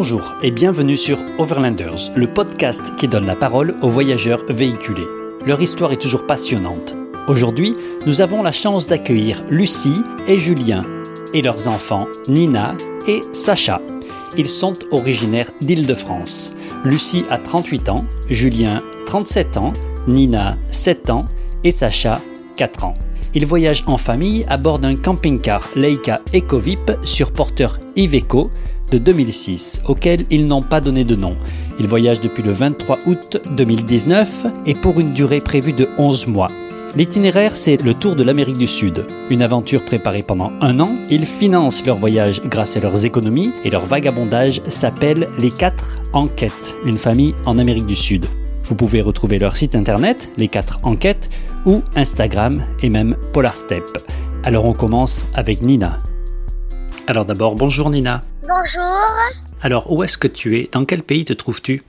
Bonjour et bienvenue sur Overlanders, le podcast qui donne la parole aux voyageurs véhiculés. Leur histoire est toujours passionnante. Aujourd'hui, nous avons la chance d'accueillir Lucie et Julien et leurs enfants Nina et Sacha. Ils sont originaires d'Île-de-France. Lucie a 38 ans, Julien 37 ans, Nina 7 ans et Sacha 4 ans. Ils voyagent en famille à bord d'un camping-car Leica EcoVip sur porteur Iveco de 2006, auquel ils n'ont pas donné de nom. Ils voyagent depuis le 23 août 2019 et pour une durée prévue de 11 mois. L'itinéraire, c'est le tour de l'Amérique du Sud. Une aventure préparée pendant un an. Ils financent leur voyage grâce à leurs économies et leur vagabondage s'appelle Les 4 Enquêtes, une famille en Amérique du Sud. Vous pouvez retrouver leur site internet, Les 4 Enquêtes, ou Instagram et même Polarstep. Alors on commence avec Nina. Alors d'abord, bonjour Nina. Bonjour, Alors où est-ce que tu es? Dans quel pays te trouves-tu?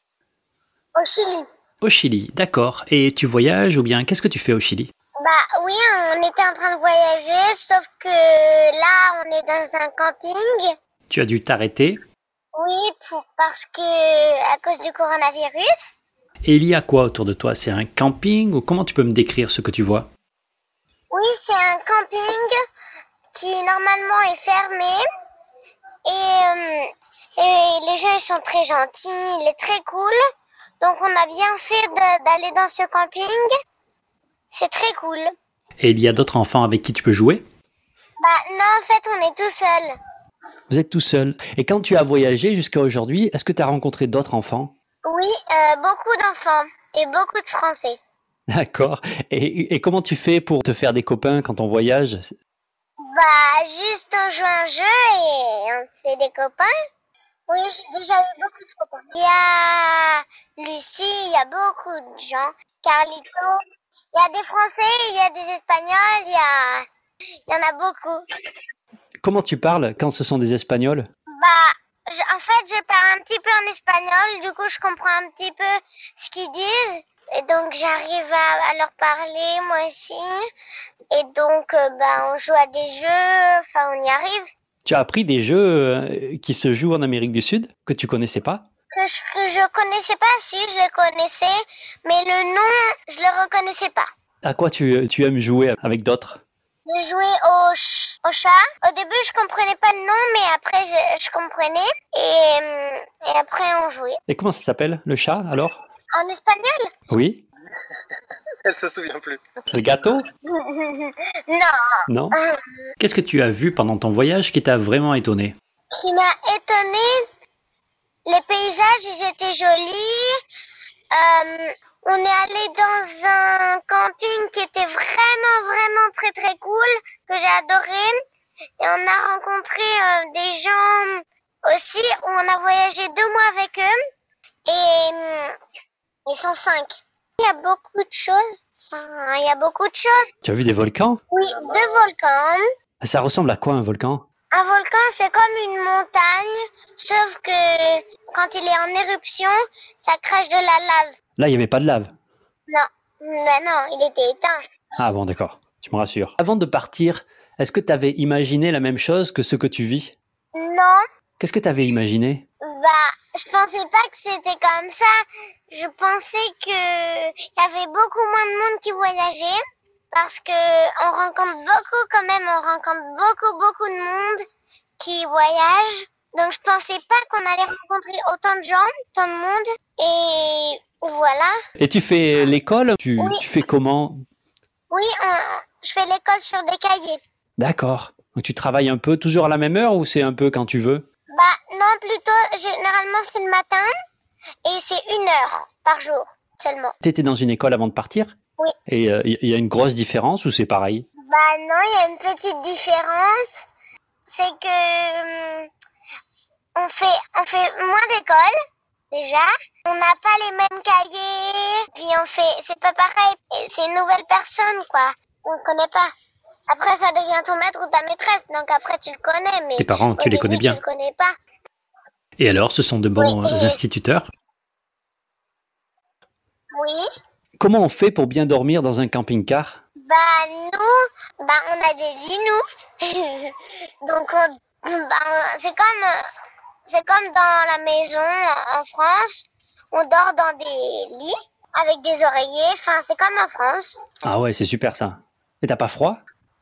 Au Chili. Au Chili, d'accord. Et tu voyages ou bien qu'est-ce que tu fais au Chili? Bah oui, on était en train de voyager, sauf que là, on est dans un camping. Tu as dû t'arrêter? Oui, pour, parce que à cause du coronavirus. Et il y a quoi autour de toi? C'est un camping ou comment tu peux me décrire ce que tu vois? Oui, c'est un camping qui normalement est fermé. Et, euh, et les gens ils sont très gentils, il est très cool. Donc on a bien fait d'aller dans ce camping. C'est très cool. Et il y a d'autres enfants avec qui tu peux jouer? Bah non, en fait, on est tout seul. Vous êtes tout seul. Et quand tu as voyagé jusqu'à aujourd'hui, est-ce que tu as rencontré d'autres enfants? Oui, euh, beaucoup d'enfants et beaucoup de Français. D'accord. Et, et comment tu fais pour te faire des copains quand on voyage? Bah, juste on joue un jeu et on se fait des copains. Oui, j'ai déjà eu beaucoup de copains. Il y a Lucie, il y a beaucoup de gens. Carlito, il y a des Français, il y a des Espagnols, il y a... Il y en a beaucoup. Comment tu parles quand ce sont des Espagnols? Bah, je- en fait, je parle un petit peu en espagnol, du coup, je comprends un petit peu ce qu'ils disent. Et donc, j'arrive à, à leur parler, moi aussi. Et donc, euh, bah, on joue à des jeux, enfin, on y arrive. Tu as appris des jeux euh, qui se jouent en Amérique du Sud que tu connaissais pas? Que je, que je connaissais pas, si, je le connaissais, mais le nom, je le reconnaissais pas. À quoi tu, tu aimes jouer avec d'autres? Je jouais au, ch- au chat. Au début, je comprenais pas le nom, mais après, je, je comprenais. Et, hum, et après, on jouait. Et comment ça s'appelle Le chat alors? En espagnol? Oui Elle se souvient plus. Le gâteau Non. Non Qu'est-ce que tu as vu pendant ton voyage qui t'a vraiment étonné qui m'a étonné. Les paysages, ils étaient jolis. Euh, on est allé dans un camping qui était vraiment, vraiment très, très cool, que j'ai adoré. Et on a rencontré euh, des gens aussi, où on a voyagé deux mois avec eux. Et ils sont cinq. Il y a beaucoup de choses. Enfin, il y a beaucoup de choses. Tu as vu des volcans? Oui, deux volcans. Ça ressemble à quoi un volcan? Un volcan, c'est comme une montagne, sauf que quand il est en éruption, ça crache de la lave. Là, il n'y avait pas de lave? Non, non, non, il était éteint. Ah bon, d'accord. Tu me rassures. Avant de partir, est-ce que tu avais imaginé la même chose que ce que tu vis? Non, Qu'est-ce que tu avais imaginé? Bah, je pensais pas que c'était comme ça. Je pensais que y avait beaucoup moins de monde qui voyageait, parce que on rencontre beaucoup quand même, on rencontre beaucoup, beaucoup de monde qui voyage. Donc je pensais pas qu'on allait rencontrer autant de gens, autant de monde, et voilà. Et tu fais l'école? Tu, Oui. tu fais comment? Oui, on- je fais l'école sur des cahiers. D'accord. Donc tu travailles un peu toujours à la même heure ou c'est un peu quand tu veux? Bah non, plutôt, généralement c'est le matin et c'est une heure par jour seulement. Tu étais dans une école avant de partir? Oui. Et il y a une grosse différence ou c'est pareil? Bah non, il y a une petite différence. C'est que hum, on fait on fait moins d'école déjà. On n'a pas les mêmes cahiers. Puis on fait c'est pas pareil. C'est une nouvelle personne quoi. On ne connaît pas. Après ça devient ton maître ou ta maîtresse. Donc après tu le connais mais Tes parents, tu les début, connais bien. Tu le connais pas. Et alors, ce sont de bons Oui, et- instituteurs? Oui. Comment on fait pour bien dormir dans un camping-car? Bah nous, bah on a des lits nous. Donc on, bah, c'est comme, euh, C'est comme dans la maison en France, on dort dans des lits avec des oreillers. Enfin, c'est comme en France. Ah ouais, c'est super ça. Et t'as pas froid?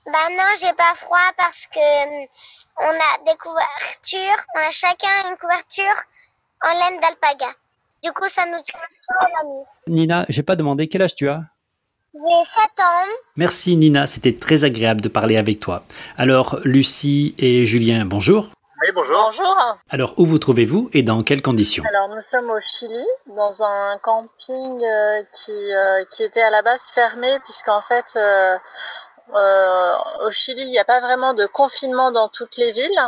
Bah non, j'ai pas froid parce que hum, on a des couvertures. On a chacun une couverture en laine d'alpaga. Du coup, ça nous tient chaud la nuit. Nina, j'ai pas demandé quel âge tu as J'ai 7 ans. Merci Nina, c'était très agréable de parler avec toi. Alors Lucie et Julien, bonjour. Oui, bonjour. Bonjour. Alors où vous trouvez-vous et dans quelles conditions? Alors nous sommes au Chili, dans un camping euh, qui, euh, qui était à la base fermé, puisqu'en fait euh, euh, au Chili il n'y a pas vraiment de confinement dans toutes les villes,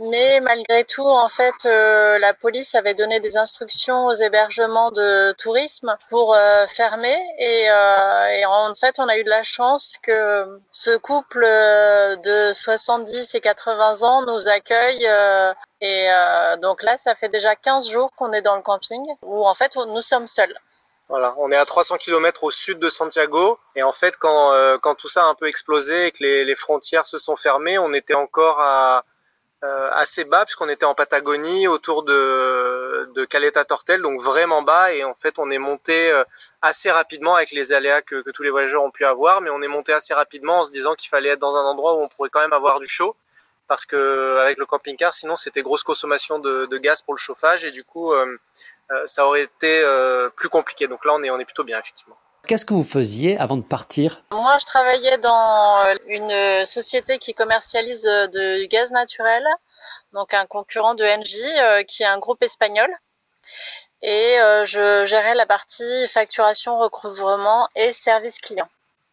mais malgré tout en fait euh, la police avait donné des instructions aux hébergements de tourisme pour euh, fermer et, euh, et en fait on a eu de la chance que ce couple euh, de 70 et 80 ans nous accueille euh, et euh, donc là, ça fait déjà 15 jours qu'on est dans le camping où en fait nous sommes seuls. Voilà, on est à 300 km au sud de Santiago. Et en fait, quand, euh, quand tout ça a un peu explosé et que les, frontières se sont fermées, on était encore euh, assez bas, puisqu'on était en Patagonie, autour de, Caleta Tortel, donc vraiment bas. Et en fait, on est monté euh, assez rapidement avec les aléas que tous les voyageurs ont pu avoir. Mais on est monté assez rapidement en se disant qu'il fallait être dans un endroit où on pourrait quand même avoir du chaud. Parce que avec le camping-car, sinon c'était grosse consommation de, de, gaz pour le chauffage et du coup euh, euh, ça aurait été euh, plus compliqué. Donc là on est on est plutôt bien effectivement. Qu'est-ce que vous faisiez avant de partir? Moi, je travaillais dans une société qui commercialise du gaz naturel, donc un concurrent de Engie, qui est un groupe espagnol. Et je gérais la partie facturation, recouvrement et service client.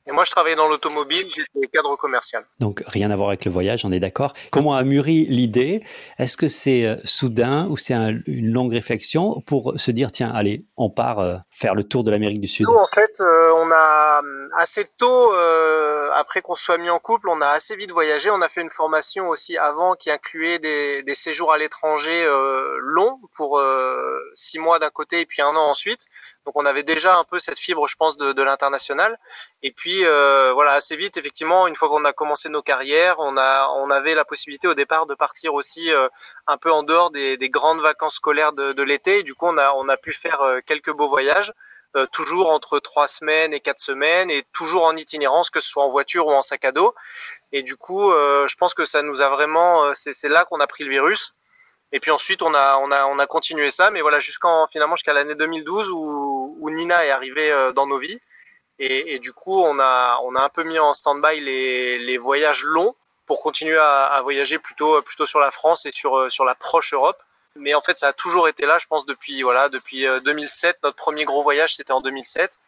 Et moi, je travaillais dans l'automobile, j'étais cadre commercial. Donc, rien à voir avec le voyage, on est d'accord. Comment a mûri l'idée? Est-ce que c'est euh, soudain ou c'est un, une longue réflexion pour se dire, tiens, allez, on part euh, faire le tour de l'Amérique du Sud? Nous, en fait, euh, on a assez tôt, euh, après qu'on soit mis en couple, on a assez vite voyagé. On a fait une formation aussi avant qui incluait des, des séjours à l'étranger longs pour six mois d'un côté et puis un an ensuite. Donc, on avait déjà un peu cette fibre, je pense, de, de l'international. Et puis, euh, voilà, assez vite, effectivement, une fois qu'on a commencé nos carrières, on a, on avait la possibilité au départ de partir aussi euh, un peu en dehors des, des grandes vacances scolaires de, de l'été. Du coup, on a, on a pu faire euh, quelques beaux voyages, toujours entre trois semaines et quatre semaines, et toujours en itinérance, que ce soit en voiture ou en sac à dos. Et du coup, je pense que ça nous a vraiment, c'est là qu'on a pris le virus. Et puis ensuite, on a, on a, on a continué ça, mais voilà, jusqu'en finalement jusqu'à l'année 2012 où, où Nina est arrivée dans nos vies. Et, du coup, on a, on a un peu mis en stand-by les, les voyages longs pour continuer à, voyager plutôt, plutôt sur la France et sur, sur la proche Europe. Mais en fait, ça a toujours été là, je pense, depuis, voilà, depuis 2007. Notre premier gros voyage, c'était en 2007.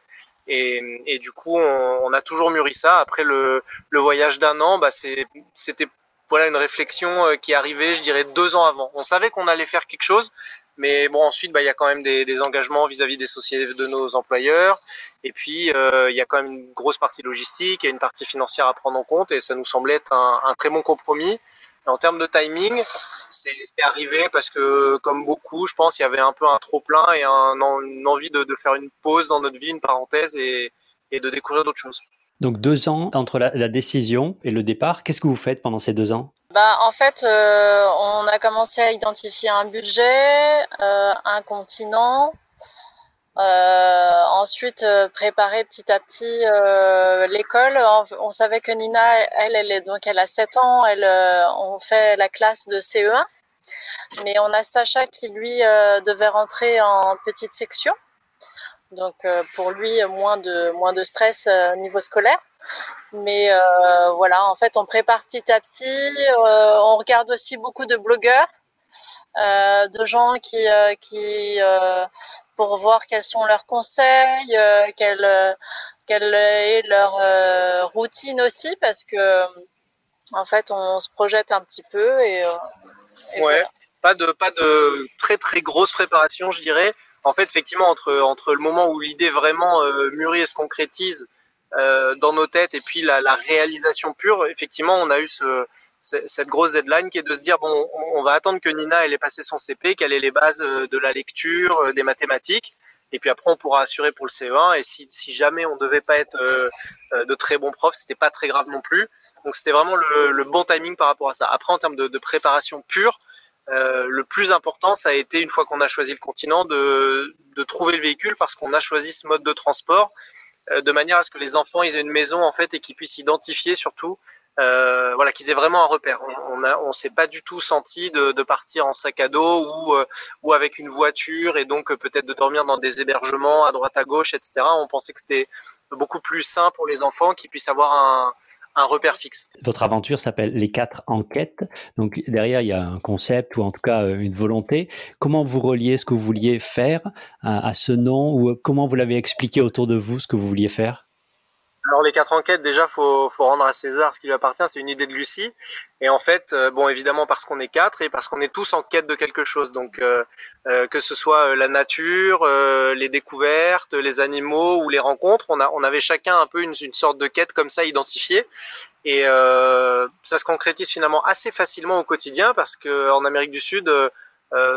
Et, et, du coup, on, on, a toujours mûri ça. Après le, le voyage d'un an, bah, c'était voilà une réflexion qui est arrivée, je dirais, deux ans avant. On savait qu'on allait faire quelque chose, mais bon, ensuite, bah, il y a quand même des, engagements vis-à-vis -vis des sociétés de nos employeurs. Et puis, euh, il y a quand même une grosse partie logistique et une partie financière à prendre en compte. Et ça nous semblait être un, très bon compromis. En termes de timing, c'est arrivé parce que, comme beaucoup, je pense, il y avait un peu un trop-plein et un, une envie de, faire une pause dans notre vie, une parenthèse et de découvrir d'autres choses. Donc deux ans entre la, décision et le départ. Qu'est-ce que vous faites pendant ces deux ans? Bah, en fait, euh, on a commencé à identifier un budget, euh, un continent, euh, ensuite préparer petit à petit l'école. On, on, savait que Nina, elle, elle est donc elle a 7 ans, elle, on fait la classe de CE1, mais on a Sacha qui lui devait rentrer en petite section. Donc pour lui, moins de, moins de stress niveau scolaire. Mais euh, voilà, en fait, on prépare petit à petit. Euh, on regarde aussi beaucoup de blogueurs, euh, de gens qui, qui pour voir quels sont leurs conseils, quelle, quelle est leur routine aussi, parce que en fait, on se projette un petit peu et, et ouais. Voilà pas de pas de très très grosse préparation je dirais en fait effectivement entre entre le moment où l'idée vraiment euh, mûrit et se concrétise euh, dans nos têtes et puis la, la, réalisation pure, effectivement, on a eu ce, cette grosse deadline qui est de se dire bon, on va attendre que Nina elle ait passé son CP, qu'elle ait les bases euh, de la lecture, euh, des mathématiques, et puis après on pourra assurer pour le CE1. Et si, jamais on devait pas être de très bons profs, c'était pas très grave non plus. Donc c'était vraiment le, bon timing par rapport à ça. Après en termes de, préparation pure, le plus important, ça a été une fois qu'on a choisi le continent de, trouver le véhicule parce qu'on a choisi ce mode de transport de manière à ce que les enfants aient une maison en fait et qu'ils puissent s'identifier surtout euh, voilà, qu'ils aient vraiment un repère. On, s'est pas du tout senti de, partir en sac à dos ou, euh, avec une voiture et donc euh, peut-être de dormir dans des hébergements à droite à gauche, etc. On pensait que c'était beaucoup plus sain pour les enfants qu'ils puissent avoir un, repère fixe. Votre aventure s'appelle Les quatre enquêtes. Donc derrière, il y a un concept ou en tout cas une volonté. Comment vous reliez ce que vous vouliez faire à ce nom ou comment vous l'avez expliqué autour de vous ce que vous vouliez faire? Alors les quatre enquêtes, déjà, faut, faut rendre à César ce qui lui appartient. C'est une idée de Lucie. Et en fait, euh, bon, évidemment parce qu'on est quatre et parce qu'on est tous en quête de quelque chose. Donc, euh, euh, que ce soit la nature, les découvertes, les animaux ou les rencontres, on, a, on avait chacun un peu une, une sorte de quête comme ça identifiée. Et ça se concrétise finalement assez facilement au quotidien parce que en Amérique du Sud.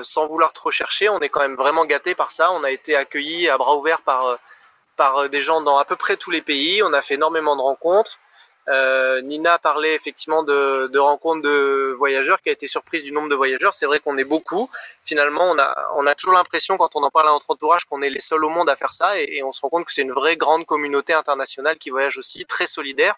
sans vouloir trop chercher, on est quand même vraiment gâté par ça. On a été accueillis à bras ouverts par par euh, des gens dans à peu près tous les pays. On a fait énormément de rencontres. Euh, Nina parlait effectivement de, rencontres de voyageurs, qui a été surprise du nombre de voyageurs. C'est vrai qu'on est beaucoup. Finalement, on a, on a toujours l'impression, quand on en parle à notre entourage, qu'on est les seuls au monde à faire ça, et on se rend compte que c'est une vraie grande communauté internationale qui voyage aussi, très solidaire.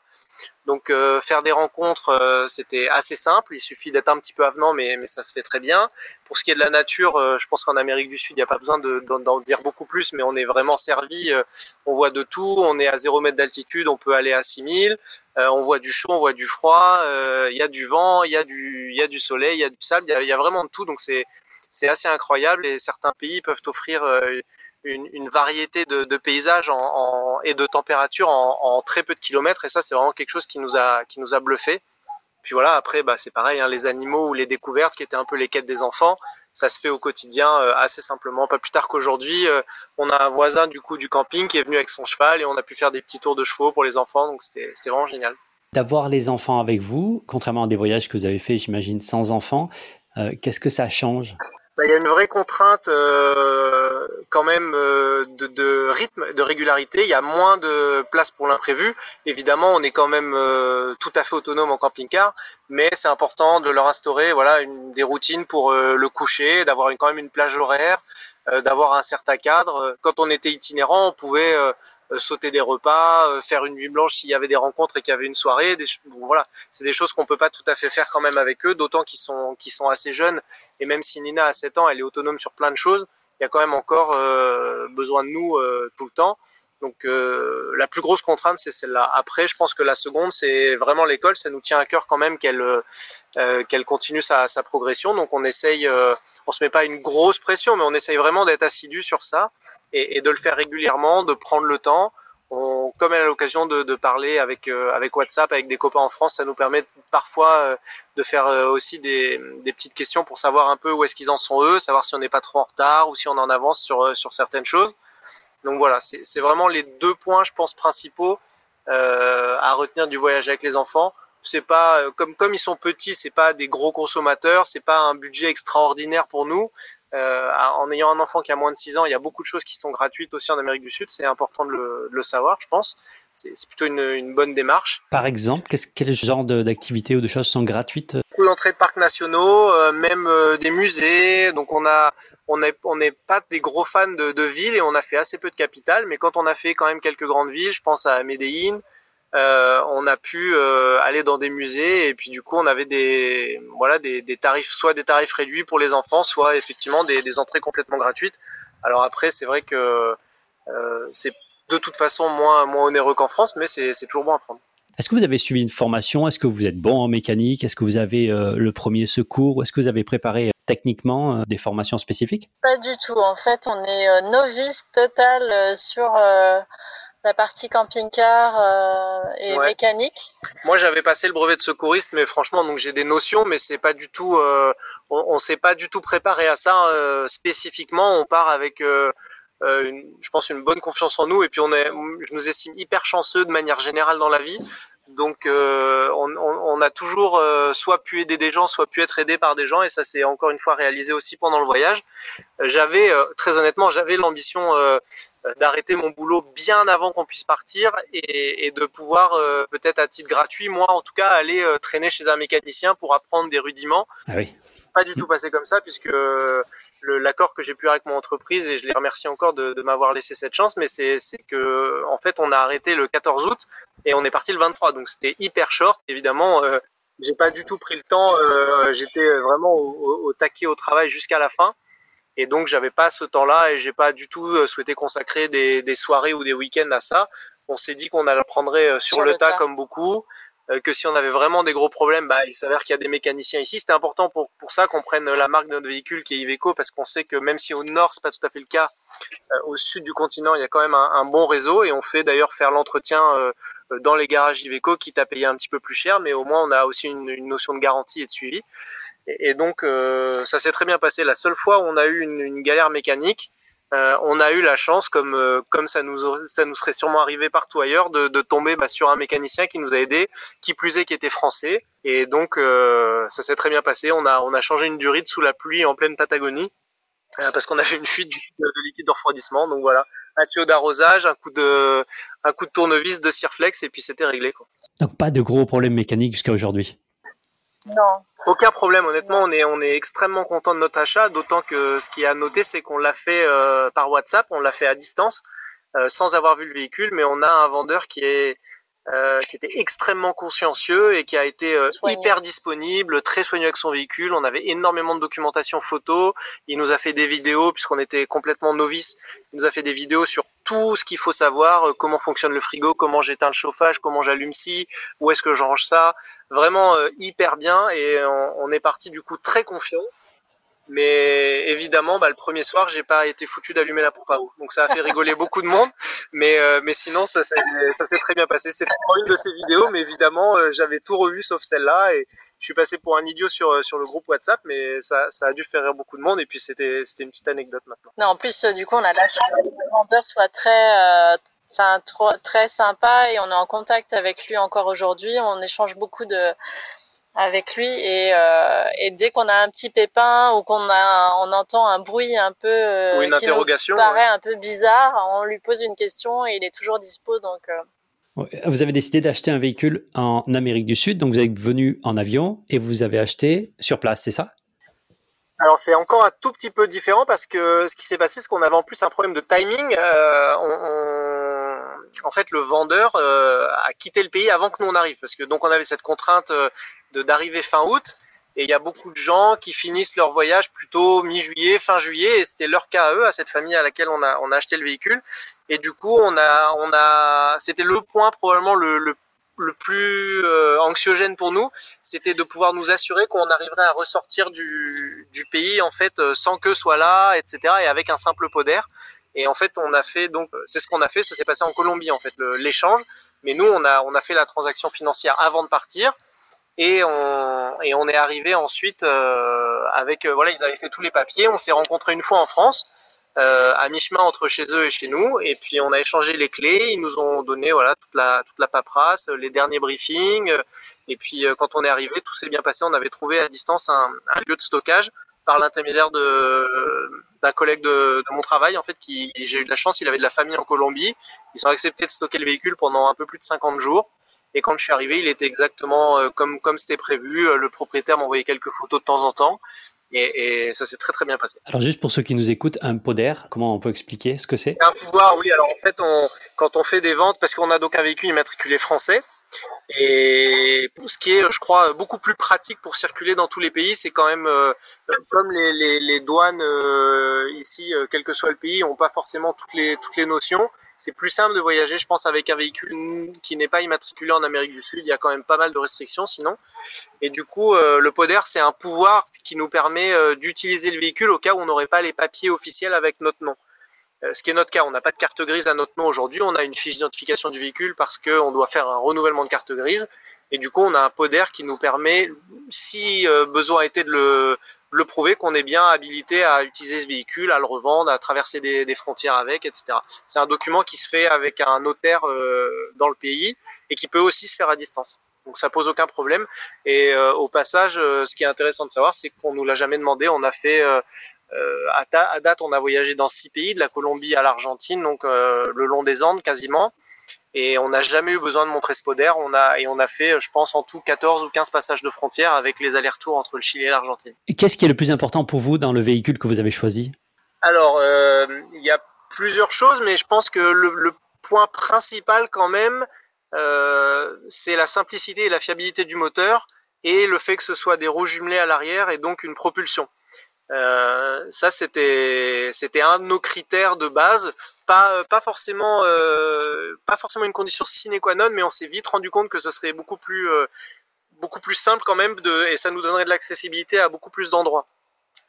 Donc euh, faire des rencontres, euh, c'était assez simple. Il suffit d'être un petit peu avenant, mais, mais ça se fait très bien. Pour ce qui est de la nature, euh, je pense qu'en Amérique du Sud, il n'y a pas besoin d'en dire beaucoup plus, mais on est vraiment servi. on voit de tout. On est à 0 mètre d'altitude, on peut aller à 6000. on voit du chaud, on voit du froid. Il y a du vent, il y, a du, y a du soleil, il y a du sable. Il y, y, a vraiment de tout. Donc c'est assez incroyable. Et certains pays peuvent offrir une, variété de, paysages et de températures en, très peu de kilomètres. Et ça, c'est vraiment quelque chose qui nous a, qui bluffé. Puis voilà, après, bah, c'est pareil, hein, les animaux ou les découvertes qui étaient un peu les quêtes des enfants, ça se fait au quotidien euh, assez simplement. Pas plus tard qu'aujourd'hui, euh, on a un voisin du coup du camping qui est venu avec son cheval et on a pu faire des petits tours de chevaux pour les enfants, donc c'était vraiment génial. D'avoir les enfants avec vous, contrairement à des voyages que vous avez fait, j'imagine, sans enfants, euh, qu'est-ce que ça change? Bah, il y a une vraie contrainte euh, quand même euh, de, rythme, de régularité. Il y a moins de place pour l'imprévu. Évidemment, on est quand même euh, tout à fait autonome en camping-car, mais c'est important de leur instaurer voilà des routines pour le coucher, d'avoir quand même une plage horaire, d'avoir un certain cadre. Quand on était itinérant, on pouvait euh, euh, sauter des repas, faire une nuit blanche s'il y avait des rencontres et qu'il y avait une soirée. Des, voilà, c'est des choses qu'on peut pas tout à fait faire quand même avec eux, d'autant qu'ils sont qu'ils sont assez jeunes. Et même si Nina a 7 ans, elle est autonome sur plein de choses. Il y a quand même encore besoin de nous tout le temps. Donc euh, la plus grosse contrainte c'est celle-là. Après, je pense que la seconde c'est vraiment l'école. Ça nous tient à cœur quand même qu'elle euh, qu'elle continue sa, sa, progression. Donc on essaye, euh, on se met pas une grosse pression, mais on essaye vraiment d'être assidu sur ça et, et, de le faire régulièrement, de prendre le temps. On, comme elle a l'occasion de, de, parler avec euh, avec WhatsApp, avec des copains en France, ça nous permet parfois euh, de faire euh, aussi des, des, petites questions pour savoir un peu où est-ce qu'ils en sont eux, savoir si on n'est pas trop en retard ou si on en avance sur sur certaines choses. Donc voilà, c'est vraiment les deux points, je pense, principaux euh, à retenir du voyage avec les enfants. C'est pas euh, comme comme ils sont petits, c'est pas des gros consommateurs, c'est pas un budget extraordinaire pour nous. Euh, en ayant un enfant qui a moins de 6 ans, il y a beaucoup de choses qui sont gratuites aussi en Amérique du Sud. C'est important de le, de le, savoir, je pense. C'est plutôt une, une, bonne démarche. Par exemple, quel genre d'activités ou de choses sont gratuites? L'entrée de parcs nationaux, euh, même euh, des musées. Donc on a, on n'est on pas des gros fans de, de villes et on a fait assez peu de capitales. Mais quand on a fait quand même quelques grandes villes, je pense à Medellín, euh, on a pu euh, aller dans des musées et puis du coup on avait des voilà des, des, tarifs soit des tarifs réduits pour les enfants soit effectivement des, des entrées complètement gratuites. Alors après c'est vrai que euh, c'est de toute façon moins moins onéreux qu'en France mais c'est toujours bon à prendre. Est-ce que vous avez suivi une formation? Est-ce que vous êtes bon en mécanique? Est-ce que vous avez euh, le premier secours? Est-ce que vous avez préparé techniquement euh, des formations spécifiques? Pas du tout. En fait, on est euh, novice total sur la partie camping-car euh, et ouais. mécanique. Moi, j'avais passé le brevet de secouriste, mais franchement, donc j'ai des notions, mais c'est pas du tout, euh, on, on s'est pas du tout préparé à ça euh, spécifiquement. On part avec, euh, une, je pense, une bonne confiance en nous, et puis on est, je nous estime hyper chanceux de manière générale dans la vie. Donc, euh, on, on, a toujours euh, soit pu aider des gens, soit pu être aidé par des gens, et ça s'est encore une fois réalisé aussi pendant le voyage. J'avais, euh, très honnêtement, j'avais l'ambition d'arrêter mon boulot bien avant qu'on puisse partir et, et de pouvoir, peut-être à titre gratuit, moi en tout cas, aller traîner chez un mécanicien pour apprendre des rudiments. Ah oui. pas du tout passé comme ça puisque l'accord que j'ai pu avec mon entreprise et je les remercie encore de, de m'avoir laissé cette chance, mais c'est que en fait on a arrêté le 14 août et on est parti le 23, donc c'était hyper short. Évidemment, euh, j'ai pas du tout pris le temps. Euh, J'étais vraiment au, au, taquet au travail jusqu'à la fin. Et donc, j'avais pas ce temps-là et j'ai pas du tout euh, souhaité consacrer des, des soirées ou des week-ends à ça. On s'est dit qu'on allait prendrait euh, sur, le, tas, comme beaucoup. Euh, que si on avait vraiment des gros problèmes, bah, il s'avère qu'il y a des mécaniciens ici. C'était important pour, pour ça qu'on prenne la marque de notre véhicule qui est Iveco parce qu'on sait que même si au nord c'est pas tout à fait le cas, euh, au sud du continent il y a quand même un, un bon réseau et on fait d'ailleurs faire l'entretien euh, dans les garages Iveco quitte à payer un petit peu plus cher, mais au moins on a aussi une, une notion de garantie et de suivi. Et, donc ça s'est très bien passé. La seule fois où on a eu une, une galère mécanique, euh, on a eu la chance, comme euh, ça nous serait sûrement arrivé partout ailleurs, de, tomber bah, sur un mécanicien qui nous a aidé, qui plus est qui était français, et donc euh, ça s'est très bien passé. On a changé une durite sous la pluie en pleine Patagonie parce qu'on avait une fuite de, liquide de refroidissement. Donc voilà, un tuyau d'arrosage, un coup de tournevis, de cirflex, et puis c'était réglé. Donc pas de gros problèmes mécaniques jusqu'à aujourd'hui. Non. Aucun problème, honnêtement, on est, on est extrêmement content de notre achat, d'autant que ce qui est à noter, c'est qu'on l'a fait euh, par WhatsApp, on l'a fait à distance, euh, sans avoir vu le véhicule, mais on a un vendeur qui est euh, qui était extrêmement consciencieux et qui a été euh, hyper disponible, très soigneux avec son véhicule. On avait énormément de documentation photo. Il nous a fait des vidéos puisqu'on était complètement novice. Il nous a fait des vidéos sur tout ce qu'il faut savoir, euh, comment fonctionne le frigo, comment j'éteins le chauffage, comment j'allume ci, où est-ce que je range ça. Vraiment hyper bien et on, on est parti du coup très confiant. Mais évidemment, bah, le premier soir, j'ai pas été foutu d'allumer la pompe à eau. Donc ça a fait rigoler beaucoup de monde. Mais, euh, mais sinon, ça s'est très bien passé. C'est une de ces vidéos, mais évidemment, euh, j'avais tout revu sauf celle-là. Et je suis passé pour un idiot sur, euh, sur le groupe WhatsApp, mais ça, ça a dû faire rire beaucoup de monde. Et puis c'était une petite anecdote maintenant. Non, en plus, du coup, on a la chance que le vendeur soit très... Enfin, très sympa et on est en contact avec lui encore aujourd'hui. On échange beaucoup de, avec lui et, euh, et dès qu'on a un petit pépin ou qu'on a on entend un bruit un peu euh, une qui interrogation, nous paraît ouais. un peu bizarre, on lui pose une question et il est toujours dispo donc euh... Vous avez décidé d'acheter un véhicule en Amérique du Sud, donc vous êtes venu en avion et vous avez acheté sur place, c'est ça? Alors c'est encore un tout petit peu différent parce que ce qui s'est passé, c'est qu'on avait en plus un problème de timing. Euh, on, on, en fait, le vendeur euh, a quitté le pays avant que nous on arrive, parce que donc on avait cette contrainte euh, d'arriver fin août. Et il y a beaucoup de gens qui finissent leur voyage plutôt mi-juillet, fin juillet, et c'était leur cas à eux, à cette famille à laquelle on a, on a acheté le véhicule. Et du coup, on a, on a, c'était le point probablement le, le le plus euh, anxiogène pour nous, c'était de pouvoir nous assurer qu'on arriverait à ressortir du, du pays en fait euh, sans que soit là, etc. et avec un simple pot d'air. Et en fait, on a fait donc c'est ce qu'on a fait. Ça s'est passé en Colombie en fait l'échange. Mais nous, on a on a fait la transaction financière avant de partir et on est arrivé ensuite euh, avec voilà ils avaient fait tous les papiers. On s'est rencontré une fois en France euh, à mi-chemin entre chez eux et chez nous. Et puis on a échangé les clés. Ils nous ont donné voilà toute la toute la paperasse, les derniers briefings. Et puis euh, quand on est arrivé, tout s'est bien passé. On avait trouvé à distance un, un lieu de stockage par l'intermédiaire de d'un collègue de, de, mon travail en fait qui j'ai eu de la chance il avait de la famille en Colombie ils ont accepté de stocker le véhicule pendant un peu plus de 50 jours et quand je suis arrivé il était exactement euh, comme comme c'était prévu le propriétaire m'envoyait quelques photos de temps en temps et, et, ça s'est très très bien passé. Alors juste pour ceux qui nous écoutent, un pot d'air, comment on peut expliquer ce que c'est? Un pouvoir, oui. Alors en fait, on, quand on fait des ventes, parce qu'on a donc un véhicule immatriculé français, et ce qui est, je crois, beaucoup plus pratique pour circuler dans tous les pays, c'est quand même euh, comme les, les, les douanes euh, ici, euh, quel que soit le pays, n'ont pas forcément toutes les toutes les notions. C'est plus simple de voyager, je pense, avec un véhicule qui n'est pas immatriculé en Amérique du Sud. Il y a quand même pas mal de restrictions, sinon. Et du coup, euh, le PODER, c'est un pouvoir qui nous permet euh, d'utiliser le véhicule au cas où on n'aurait pas les papiers officiels avec notre nom. Euh, ce qui est notre cas, on n'a pas de carte grise à notre nom aujourd'hui. On a une fiche d'identification du véhicule parce qu'on doit faire un renouvellement de carte grise. Et du coup, on a un PODER qui nous permet, si euh, besoin était de le, le prouver qu'on est bien habilité à utiliser ce véhicule, à le revendre, à traverser des, des frontières avec, etc. C'est un document qui se fait avec un notaire euh, dans le pays et qui peut aussi se faire à distance. Donc ça pose aucun problème. Et au passage, ce qui est intéressant de savoir, c'est qu'on nous l'a jamais demandé. On a fait, à, date, on a voyagé dans six pays, de la Colombie à l'Argentine, donc le long des Andes quasiment. Et on n'a jamais eu besoin de montrer ce On a, et on a fait, je pense, en tout 14 ou 15 passages de frontières avec les allers-retours entre le Chili et l'Argentine. Qu'est-ce qui est le plus important pour vous dans le véhicule que vous avez choisi? Alors, il y a plusieurs choses, mais je pense que le, point principal quand même, euh, c'est la simplicité et la fiabilité du moteur et le fait que ce soit des roues jumelées à l'arrière et donc une propulsion. Euh, ça, c'était c'était un de nos critères de base, pas pas forcément euh, pas forcément une condition sine qua non, mais on s'est vite rendu compte que ce serait beaucoup plus beaucoup plus simple quand même de et ça nous donnerait de l'accessibilité à beaucoup plus d'endroits.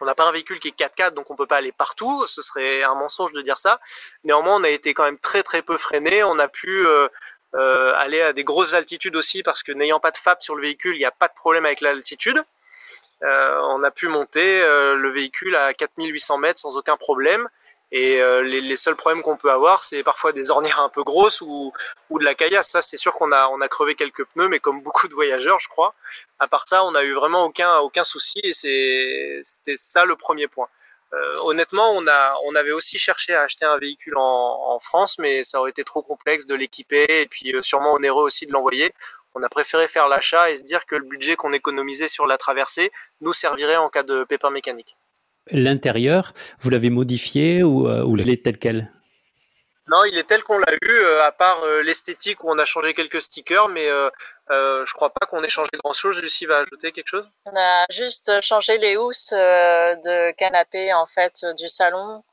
On n'a pas un véhicule qui est 4x4, donc on peut pas aller partout. Ce serait un mensonge de dire ça. Néanmoins, on a été quand même très très peu freiné. On a pu euh, euh, aller à des grosses altitudes aussi parce que n'ayant pas de FAP sur le véhicule, il n'y a pas de problème avec l'altitude. Euh, on a pu monter le véhicule à 4800 mètres sans aucun problème. Et euh, les, seuls problèmes qu'on peut avoir, c'est parfois des ornières un peu grosses ou, de la caillasse. Ça, c'est sûr qu'on a, crevé quelques pneus, mais comme beaucoup de voyageurs, je crois. À part ça, on n'a eu vraiment aucun, souci et c'était ça le premier point. Euh, honnêtement, on, avait aussi cherché à acheter un véhicule en, en France, mais ça aurait été trop complexe de l'équiper et puis euh, sûrement onéreux aussi de l'envoyer. On a préféré faire l'achat et se dire que le budget qu'on économisait sur la traversée nous servirait en cas de pépin mécanique l'intérieur, vous l'avez modifié ou, euh, ou il est tel quel? Non, il est tel qu'on l'a eu, euh, à part euh, l'esthétique où on a changé quelques stickers, mais euh, je crois pas qu'on ait changé grand-chose. Lucie va ajouter quelque chose? On a juste changé les housses de canapé en fait du salon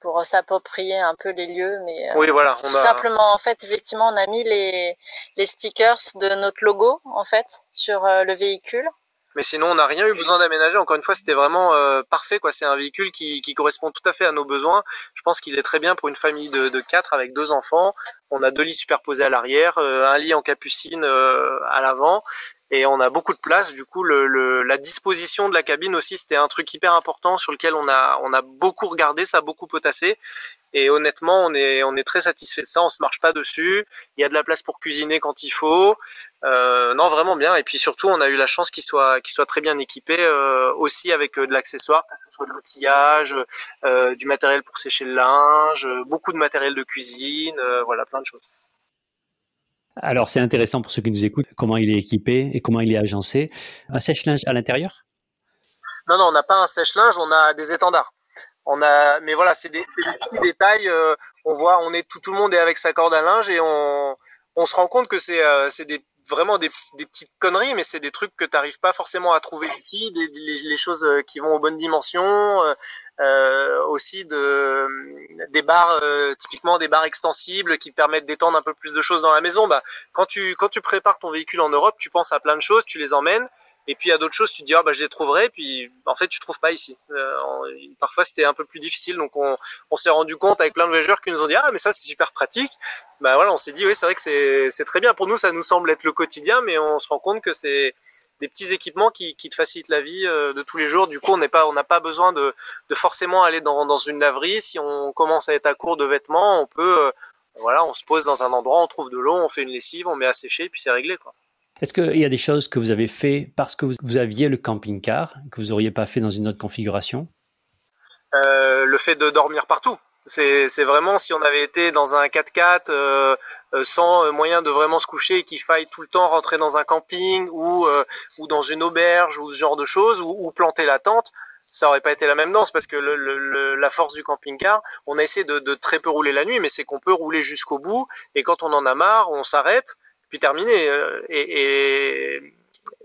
pour s'approprier un peu les lieux, mais oui, voilà, tout simplement en fait effectivement on a mis les, les stickers de notre logo en fait sur le véhicule. Mais sinon, on n'a rien eu besoin d'aménager. Encore une fois, c'était vraiment euh, parfait. quoi. C'est un véhicule qui, qui, correspond tout à fait à nos besoins. Je pense qu'il est très bien pour une famille de, de quatre avec deux enfants. On a deux lits superposés à l'arrière, euh, un lit en capucine euh, à l'avant, et on a beaucoup de place. Du coup, le, le, la disposition de la cabine aussi, c'était un truc hyper important sur lequel on a, on a beaucoup regardé, ça a beaucoup potassé. Et honnêtement, on est, on est très satisfait de ça. On se marche pas dessus. Il y a de la place pour cuisiner quand il faut. Euh, non, vraiment bien. Et puis surtout, on a eu la chance qu'il soit, qu'il soit très bien équipé euh, aussi avec euh, de l'accessoire, que ce soit de l'outillage, euh, du matériel pour sécher le linge, beaucoup de matériel de cuisine, voilà, plein de choses. Alors, c'est intéressant pour ceux qui nous écoutent comment il est équipé et comment il est agencé. Un sèche-linge à l'intérieur? Non, non, on n'a pas un sèche-linge, on a des étendards. On a, mais voilà, c'est des, des, petits détails. Euh, on voit, on est tout, tout le monde est avec sa corde à linge et on, on se rend compte que c'est, euh, des vraiment des, des, petites conneries, mais c'est des trucs que tu n'arrives pas forcément à trouver ici, des, les, choses euh, qui vont aux bonnes dimensions, euh, aussi de, des barres, euh, typiquement des barres extensibles qui te permettent d'étendre un peu plus de choses dans la maison. Bah, quand, tu, quand tu prépares ton véhicule en Europe, tu penses à plein de choses, tu les emmènes, et puis à d'autres choses, tu te dis, ah, bah, je les trouverai, puis en fait, tu trouves pas ici. Euh, parfois, c'était un peu plus difficile, donc on, on s'est rendu compte avec plein de voyageurs qui nous ont dit, ah, mais ça, c'est super pratique. Bah voilà, on s'est dit, oui, c'est vrai que c'est très bien pour nous, ça nous semble être le quotidien, mais on se rend compte que c'est des petits équipements qui, qui, te facilitent la vie euh, de tous les jours. Du coup, on n'est pas, on n'a pas besoin de, de, forcément aller dans, dans, une laverie. Si on commence à être à court de vêtements, on peut, euh, voilà, on se pose dans un endroit, on trouve de l'eau, on fait une lessive, on met à sécher, puis c'est réglé, quoi. Est-ce qu'il y a des choses que vous avez fait parce que vous aviez le camping-car, que vous n'auriez pas fait dans une autre configuration? Euh, Le fait de dormir partout. C'est vraiment si on avait été dans un 4x4 euh, euh, sans moyen de vraiment se coucher qu'il faille tout le temps rentrer dans un camping ou, dans une auberge ou ce genre de choses ou, planter la tente, ça aurait pas été la même danse parce que la force du camping-car, on a essayé de, de, très peu rouler la nuit, mais c'est qu'on peut rouler jusqu'au bout et quand on en a marre, on s'arrête puis terminé. Et, et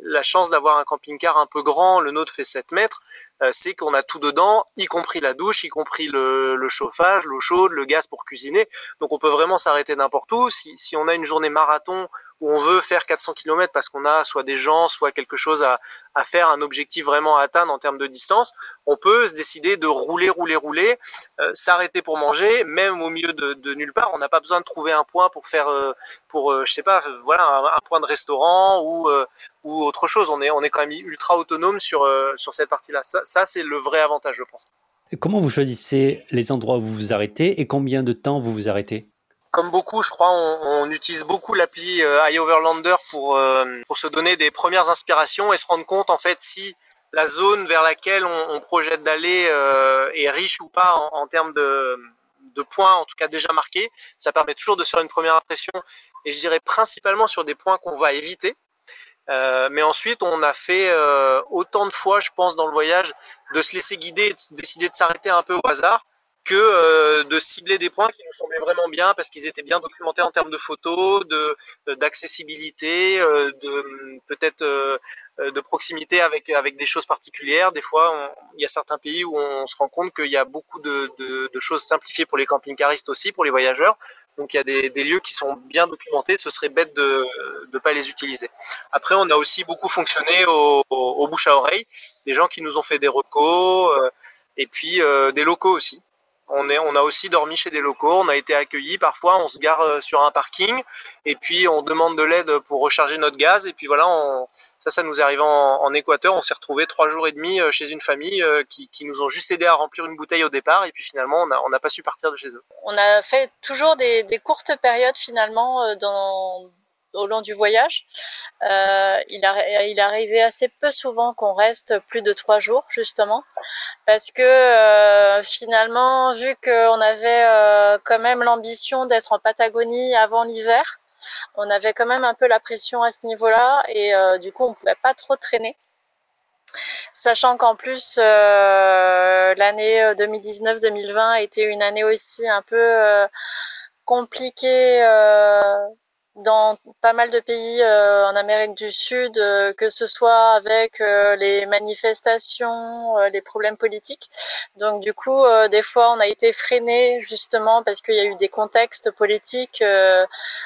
la chance d'avoir un camping-car un peu grand, le nôtre fait 7 mètres, euh, c'est qu'on a tout dedans, y compris la douche, y compris le, le chauffage, l'eau chaude, le gaz pour cuisiner. Donc on peut vraiment s'arrêter n'importe où. Si, si, on a une journée marathon où on veut faire 400 km parce qu'on a soit des gens, soit quelque chose à, faire, un objectif vraiment à atteindre en termes de distance, on peut se décider de rouler, rouler, rouler, euh, s'arrêter pour manger, même au milieu de, nulle part. On n'a pas besoin de trouver un point pour faire, euh, pour, euh, je sais pas, voilà, un, point de restaurant ou, ou autre chose. On est, on est quand même ultra autonome sur, sur cette partie-là. Ça, ça c'est le vrai avantage, je pense. Comment vous choisissez les endroits où vous vous arrêtez et combien de temps vous vous arrêtez? Comme beaucoup, je crois, on, on utilise beaucoup l'appli euh, iOverlander pour, euh, pour se donner des premières inspirations et se rendre compte, en fait, si la zone vers laquelle on, projette d'aller est riche ou pas en, termes de, de points, en tout cas déjà marqués. Ça permet toujours de faire une première impression, et je dirais principalement sur des points qu'on va éviter. Euh, mais ensuite, on a fait euh, autant de fois, je pense, dans le voyage, de se laisser guider de décider de s'arrêter un peu au hasard que euh, de cibler des points qui nous semblaient vraiment bien parce qu'ils étaient bien documentés en termes de photos, de d'accessibilité, de peut-être euh, de proximité avec, avec des choses particulières. Des fois, il y a certains pays où on se rend compte qu'il y a beaucoup de, de, choses simplifiées pour les camping-caristes aussi, pour les voyageurs. Donc il y a des, des, lieux qui sont bien documentés, ce serait bête de ne pas les utiliser. Après, on a aussi beaucoup fonctionné au, au, bouche à oreille, des gens qui nous ont fait des recos, euh, et puis euh, des locaux aussi. On, est, on a aussi dormi chez des locaux, on a été accueillis. Parfois, on se gare euh, sur un parking et puis on demande de l'aide pour recharger notre gaz. Et puis voilà, ça, ça nous est arrivé en, Équateur. On s'est retrouvé trois jours et demi euh, chez une famille euh, qui, nous ont juste aidé à remplir une bouteille au départ. Et puis finalement, on n'a pas su partir de chez eux. On a fait toujours des, des courtes périodes finalement dans au long du voyage. Euh, il, arrivait assez peu souvent qu'on reste plus de trois jours, justement, parce que euh, finalement, vu qu'on avait euh, quand même l'ambition d'être en Patagonie avant l'hiver, on avait quand même un peu la pression à ce niveau-là, et du coup, on pouvait pas trop traîner. Sachant qu'en plus, l'année 2019-2020 a été une année aussi un peu compliquée dans pas mal de pays euh, en Amérique du Sud, euh, que ce soit avec euh, les manifestations, les problèmes politiques. Donc du coup, des fois, on a été freiné justement parce qu'il y a eu des contextes politiques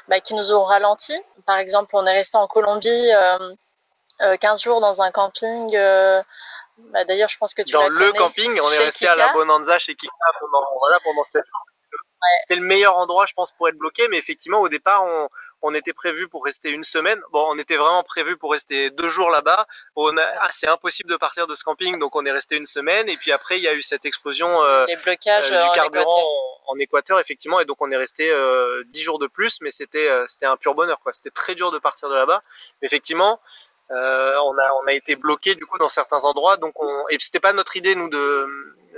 bah, qui nous ont ralenti. Par exemple, on est resté en Colombie 15 jours dans un camping. Bah, D'ailleurs, je pense que tu dans le camping, on est resté à la Bonanza chez Kika pendant voilà pendant 7 jours. C'était le meilleur endroit, je pense, pour être bloqué. Mais effectivement, au départ, on, on était prévu pour rester une semaine. Bon, on était vraiment prévu pour rester deux jours là-bas. Ah, c'est impossible de partir de ce camping, donc on est resté une semaine. Et puis après, il y a eu cette explosion euh, Les blocages, euh, du carburant en, Équateur, effectivement. Et donc on est resté euh, dix jours de plus, mais c'était c'était un pur bonheur, quoi. C'était très dur de partir de là-bas. Mais effectivement. On a on a été bloqué du coup dans certains endroits donc on et c'était pas notre idée nous de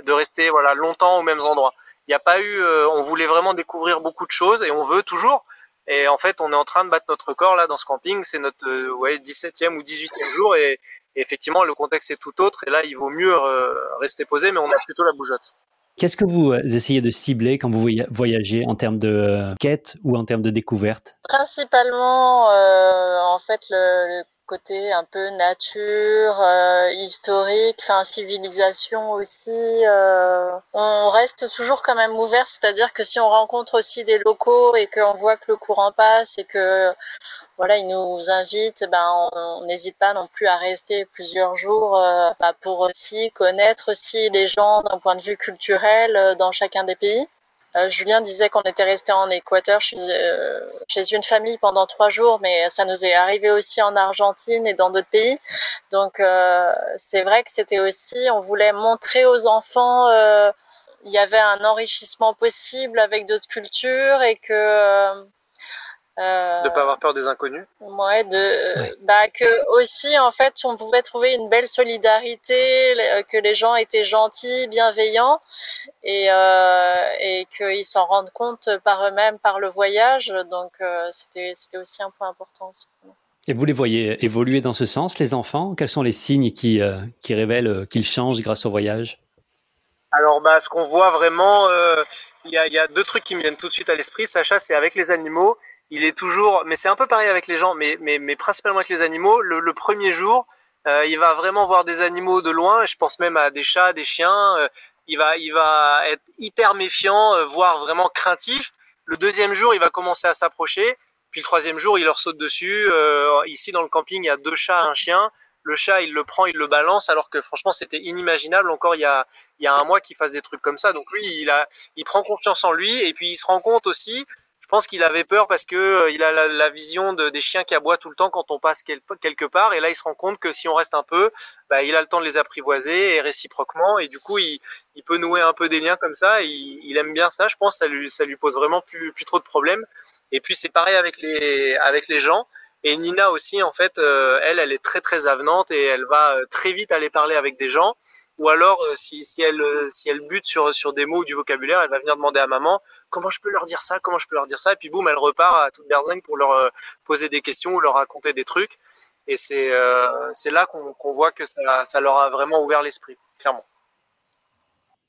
de rester voilà longtemps aux mêmes endroits il n'y a pas eu, euh, on voulait vraiment découvrir beaucoup de choses et on veut toujours. Et en fait, on est en train de battre notre record là dans ce camping. C'est notre euh, ouais, 17e ou 18e jour et, effectivement, le contexte est tout autre. Et là, il vaut mieux euh, rester posé, mais on a plutôt la bougeotte. Qu'est-ce que vous essayez de cibler quand vous voyagez en termes de quête ou en termes de découverte? Principalement, en fait, le, côté un peu nature, euh, historique, enfin civilisation aussi. Euh, on reste toujours quand même ouvert, c'est-à-dire que si on rencontre aussi des locaux et qu'on voit que le courant passe et que voilà, ils nous invitent, ben on n'hésite pas non plus à rester plusieurs jours euh, bah, pour aussi connaître aussi les gens d'un point de vue culturel dans chacun des pays. Euh, Julien disait qu'on était resté en Équateur euh, chez une famille pendant trois jours, mais ça nous est arrivé aussi en Argentine et dans d'autres pays. Donc euh, c'est vrai que c'était aussi, on voulait montrer aux enfants il y avait un enrichissement possible avec d'autres cultures et que euh, de pas avoir peur des inconnus. Ouais, de bah que aussi en fait on pouvait trouver une belle solidarité, euh, que les gens étaient gentils, bienveillants et euh, et qu'ils s'en rendent compte par eux-mêmes par le voyage. Donc euh, c'était c'était aussi un point important. Et vous les voyez évoluer dans ce sens, les enfants? Quels sont les signes qui qui révèlent qu'ils changent grâce au voyage? Alors, bah, ce qu'on voit vraiment, il y, a, y, a, deux trucs qui me viennent tout de suite à l'esprit. Sacha, c'est avec les animaux il est toujours, mais c'est un peu pareil avec les gens, mais, mais, mais principalement avec les animaux. Le, premier jour, euh, il va vraiment voir des animaux de loin. Je pense même à des chats, des chiens. Euh, il va, il va être hyper méfiant, euh, voire vraiment craintif. Le deuxième jour, il va commencer à s'approcher. Puis le troisième jour, il leur saute dessus. ici, dans le camping, il y a deux chats, un chien. Le chat, il le prend, il le balance, alors que franchement, c'était inimaginable encore il y a, il y a un mois qu'il fasse des trucs comme ça. Donc lui, il a, il prend confiance en lui et puis il se rend compte aussi pense qu'il avait peur parce que euh, il a la, vision de, des chiens qui aboient tout le temps quand on passe quelque part. Et là, il se rend compte que si on reste un peu, bah, il a le temps de les apprivoiser et réciproquement. Et du coup, il, peut nouer un peu des liens comme ça. Il, aime bien ça. Je pense ça lui, ça lui pose vraiment plus, trop de problèmes. Et puis, c'est pareil avec les gens. Et Nina aussi, en fait, elle, elle est très très avenante et elle va très vite aller parler avec des gens ou alors euh, si, si, elle euh, si elle bute sur sur des mots ou du vocabulaire, elle va venir demander à maman comment je peux leur dire ça, comment je peux leur dire ça, et puis boum, elle repart à toute berzingue pour leur euh, poser des questions ou leur raconter des trucs. Et c'est c'est là qu'on voit que ça, ça leur a vraiment ouvert l'esprit, clairement.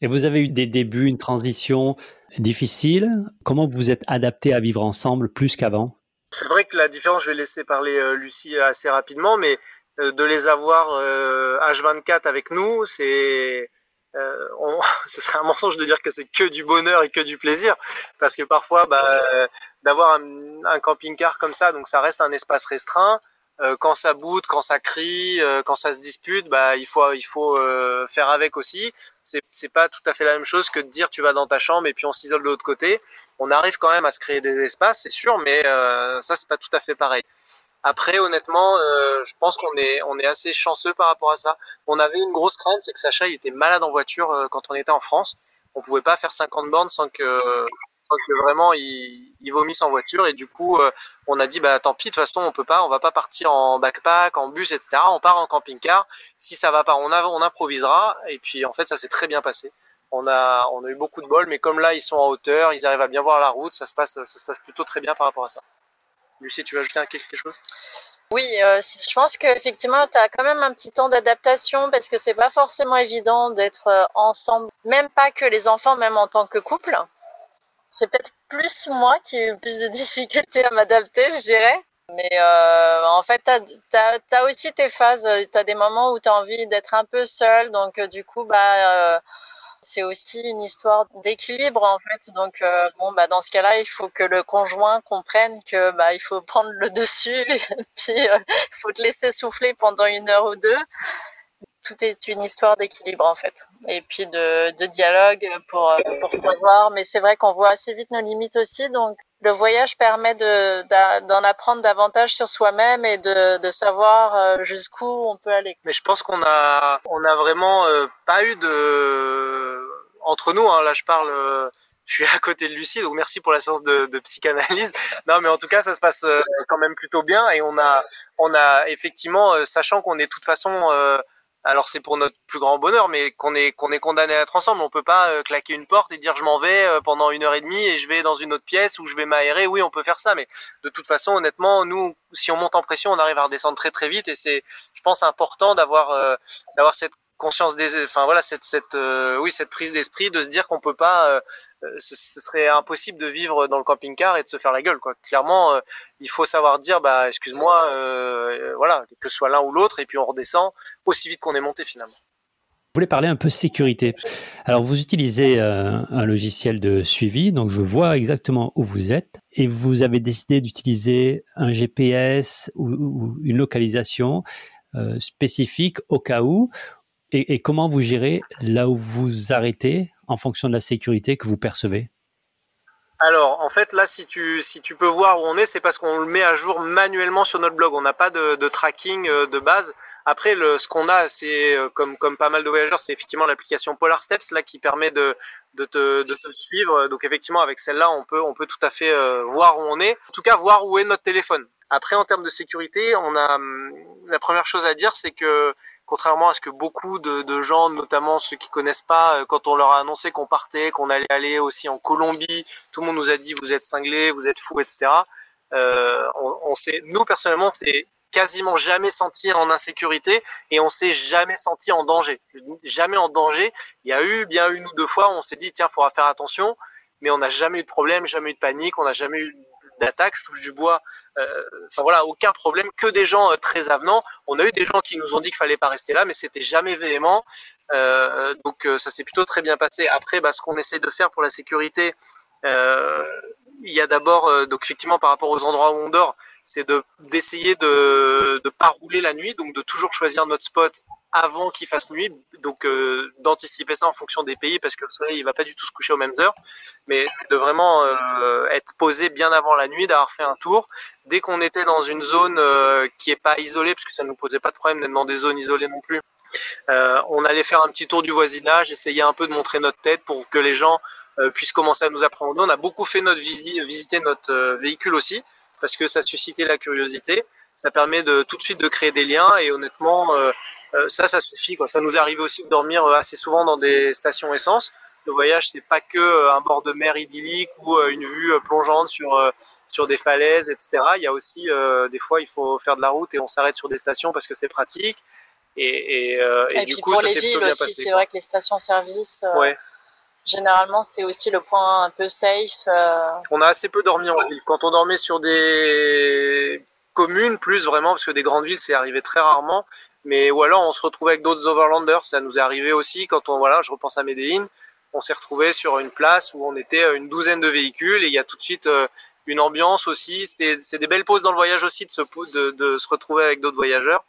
Et vous avez eu des débuts, une transition difficile? Comment vous vous êtes adapté à vivre ensemble plus qu'avant? C'est vrai que la différence, je vais laisser parler Lucie assez rapidement, mais euh, de les avoir H24 euh, avec nous, c'est euh, ce serait un mensonge de dire que c'est que du bonheur et que du plaisir, parce que parfois, bah, d'avoir un, un camping-car comme ça, donc ça reste un espace restreint. Quand ça boude, quand ça crie, quand ça se dispute, bah il faut il faut faire avec aussi. C'est c'est pas tout à fait la même chose que de dire tu vas dans ta chambre et puis on s'isole de l'autre côté. On arrive quand même à se créer des espaces, c'est sûr, mais ça c'est pas tout à fait pareil. Après, honnêtement, euh, je pense qu'on est, on est assez chanceux par rapport à ça. On avait une grosse crainte, c'est que Sacha, il était malade en voiture euh, quand on était en France. On pouvait pas faire 50 bornes sans que, sans que vraiment il, il, vomisse en voiture. Et du coup, euh, on a dit, bah tant pis, de toute façon, on peut pas, on va pas partir en backpack, en bus, etc. On part en camping-car. Si ça va pas, on, a, on improvisera. Et puis, en fait, ça s'est très bien passé. On a, on a eu beaucoup de bol, mais comme là, ils sont en hauteur, ils arrivent à bien voir la route, ça se passe, ça se passe plutôt très bien par rapport à ça. Lucie, tu veux ajouter quelque chose? Oui, euh, je pense qu'effectivement, tu as quand même un petit temps d'adaptation parce que c'est pas forcément évident d'être euh, ensemble, même pas que les enfants, même en tant que couple. C'est peut-être plus moi qui ai eu plus de difficultés à m'adapter, je dirais. Mais euh, en fait, tu as, aussi tes phases. Tu as des moments où tu as envie d'être un peu seul. Donc, du coup, bah, c'est aussi une histoire d'équilibre en fait. Donc euh, bon bah dans ce cas-là, il faut que le conjoint comprenne que bah il faut prendre le dessus et puis euh, il faut te laisser souffler pendant une heure ou deux. Tout est une histoire d'équilibre en fait, et puis de, de dialogue pour pour savoir. Mais c'est vrai qu'on voit assez vite nos limites aussi, donc le voyage permet d'en apprendre davantage sur soi-même et de, de savoir euh, jusqu'où on peut aller. Mais je pense qu'on a, on a vraiment euh, pas eu de, entre nous, hein, là je parle, euh, je suis à côté de Lucie, donc merci pour la séance de, de, psychanalyse. Non, mais en tout cas, ça se passe quand même plutôt bien et on a, on a effectivement, sachant qu'on est de toute façon alors c'est pour notre plus grand bonheur, mais qu'on est qu'on est condamné à être ensemble. On peut pas euh, claquer une porte et dire je m'en vais euh, pendant une heure et demie et je vais dans une autre pièce où je vais m'aérer. Oui, on peut faire ça, mais de toute façon, honnêtement, nous, si on monte en pression, on arrive à redescendre très très vite et c'est, je pense, important d'avoir euh, d'avoir cette conscience des, enfin voilà, cette, cette, euh, oui, cette prise d'esprit de se dire qu'on peut pas, euh, euh, ce, serait impossible de vivre dans le camping-car et de se faire la gueule, quoi. Clairement, il faut savoir dire, bah, excuse-moi, voilà, que ce soit l'un ou l'autre, et puis on redescend aussi vite qu'on est monté finalement. Vous voulez parler un peu sécurité. Alors, vous utilisez un logiciel de suivi, donc je vois exactement où vous êtes, et vous avez décidé d'utiliser un GPS ou, une localisation spécifique au cas où, et, comment vous gérez là où vous arrêtez en fonction de la sécurité que vous percevez? Alors, en fait, là, si tu, si tu peux voir où on est, c'est parce qu'on le met à jour manuellement sur notre blog. On n'a pas de, tracking euh, de base. Après, ce qu'on a, c'est euh, comme, comme pas mal de voyageurs, c'est effectivement l'application Polar Steps là qui permet de, de, te, de te suivre. Donc, effectivement, avec celle-là, on peut, on peut tout à fait euh, voir où on est. En tout cas, voir où est notre téléphone. Après, en termes de sécurité, on a hum, la première chose à dire, c'est que contrairement à ce que beaucoup de, gens, notamment ceux qui connaissent pas, euh, quand on leur a annoncé qu'on partait, qu'on allait aller aussi en Colombie, tout le monde nous a dit vous êtes cinglés, vous êtes fous, etc. Euh, on, sait, nous personnellement, on s'est quasiment jamais senti en insécurité et on s'est jamais senti en danger. Jamais en danger. Il y a eu bien une ou deux fois où on s'est dit tiens, faudra faire attention, mais on n'a jamais eu de problème, jamais eu de panique, on n'a jamais eu d'attaque, je touche du bois. Euh, enfin voilà, aucun problème, que des gens euh, très avenants. On a eu des gens qui nous ont dit qu'il fallait pas rester là, mais c'était jamais véhément. Euh, donc ça s'est plutôt très bien passé. Après, bah, ce qu'on essaie de faire pour la sécurité, il y a d'abord, donc effectivement par rapport aux endroits où on dort, c'est de d'essayer de ne pas rouler la nuit, donc de toujours choisir notre spot avant qu'il fasse nuit, donc euh, d'anticiper ça en fonction des pays parce que le soleil il va pas du tout se coucher aux mêmes heures, mais de vraiment euh, être posé bien avant la nuit, d'avoir fait un tour. Dès qu'on était dans une zone euh, qui est pas isolée, parce que ça ne nous posait pas de problème d'être dans des zones isolées non plus, on allait faire un petit tour du voisinage, essayer un peu de montrer notre tête pour que les gens puissent commencer à nous apprendre. On a beaucoup fait notre visite, visiter notre véhicule aussi parce que ça suscitait la curiosité. ça permet de tout de suite de créer des liens et honnêtement, ça, ça suffit. Ça nous arrive aussi de dormir assez souvent dans des stations essence le voyage, c'est pas que un bord de mer idyllique ou une vue plongeante sur sur des falaises, etc. Il y a aussi des fois, il faut faire de la route et on s'arrête sur des stations parce que c'est pratique. Et, et, et, du coup, pour ça les villes aussi, c'est vrai que les stations-service. Ouais. Généralement, c'est aussi le point un peu safe. Euh. On a assez peu dormi en ville. Quand on dormait sur des communes, plus vraiment, parce que des grandes villes, c'est arrivé très rarement. Mais ou alors, on se retrouvait avec d'autres overlanders. Ça nous est arrivé aussi quand on, voilà, je repense à Medellin. On s'est retrouvé sur une place où on était une douzaine de véhicules et il y a tout de suite euh, une ambiance aussi. C'est des belles pauses dans le voyage aussi de se, de, de se retrouver avec d'autres voyageurs.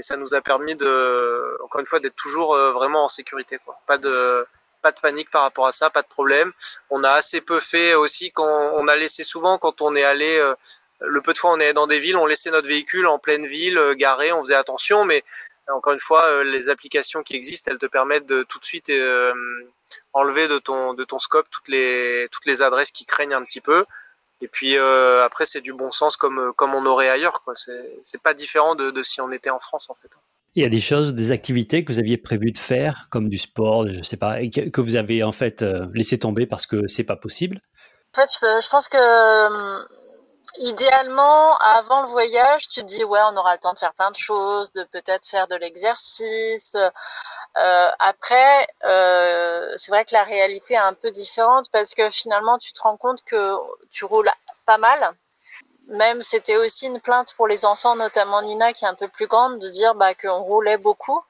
Et ça nous a permis de, encore une fois, d'être toujours euh, vraiment en sécurité. Quoi. Pas de, pas de panique par rapport à ça, pas de problème. On a assez peu fait aussi quand on a laissé souvent quand on est allé euh, le peu de fois on est dans des villes, on laissait notre véhicule en pleine ville euh, garé, on faisait attention, mais encore une fois, les applications qui existent, elles te permettent de tout de suite enlever de ton de ton scope toutes les toutes les adresses qui craignent un petit peu. Et puis après, c'est du bon sens comme comme on aurait ailleurs. Quoi. C'est c'est pas différent de, de si on était en France en fait. Il y a des choses, des activités que vous aviez prévu de faire, comme du sport, je sais pas, et que vous avez en fait euh, laissé tomber parce que c'est pas possible? En fait, je, pense que euh, idéalement, avant le voyage, tu te dis ouais, on aura le temps de faire plein de choses, de peut-être faire de l'exercice. Euh, après, c'est vrai que la réalité est un peu différente parce que finalement, tu te rends compte que tu roules pas mal même c'était aussi une plainte pour les enfants, notamment Nina qui est un peu plus grande, de dire bah, qu'on roulait beaucoup.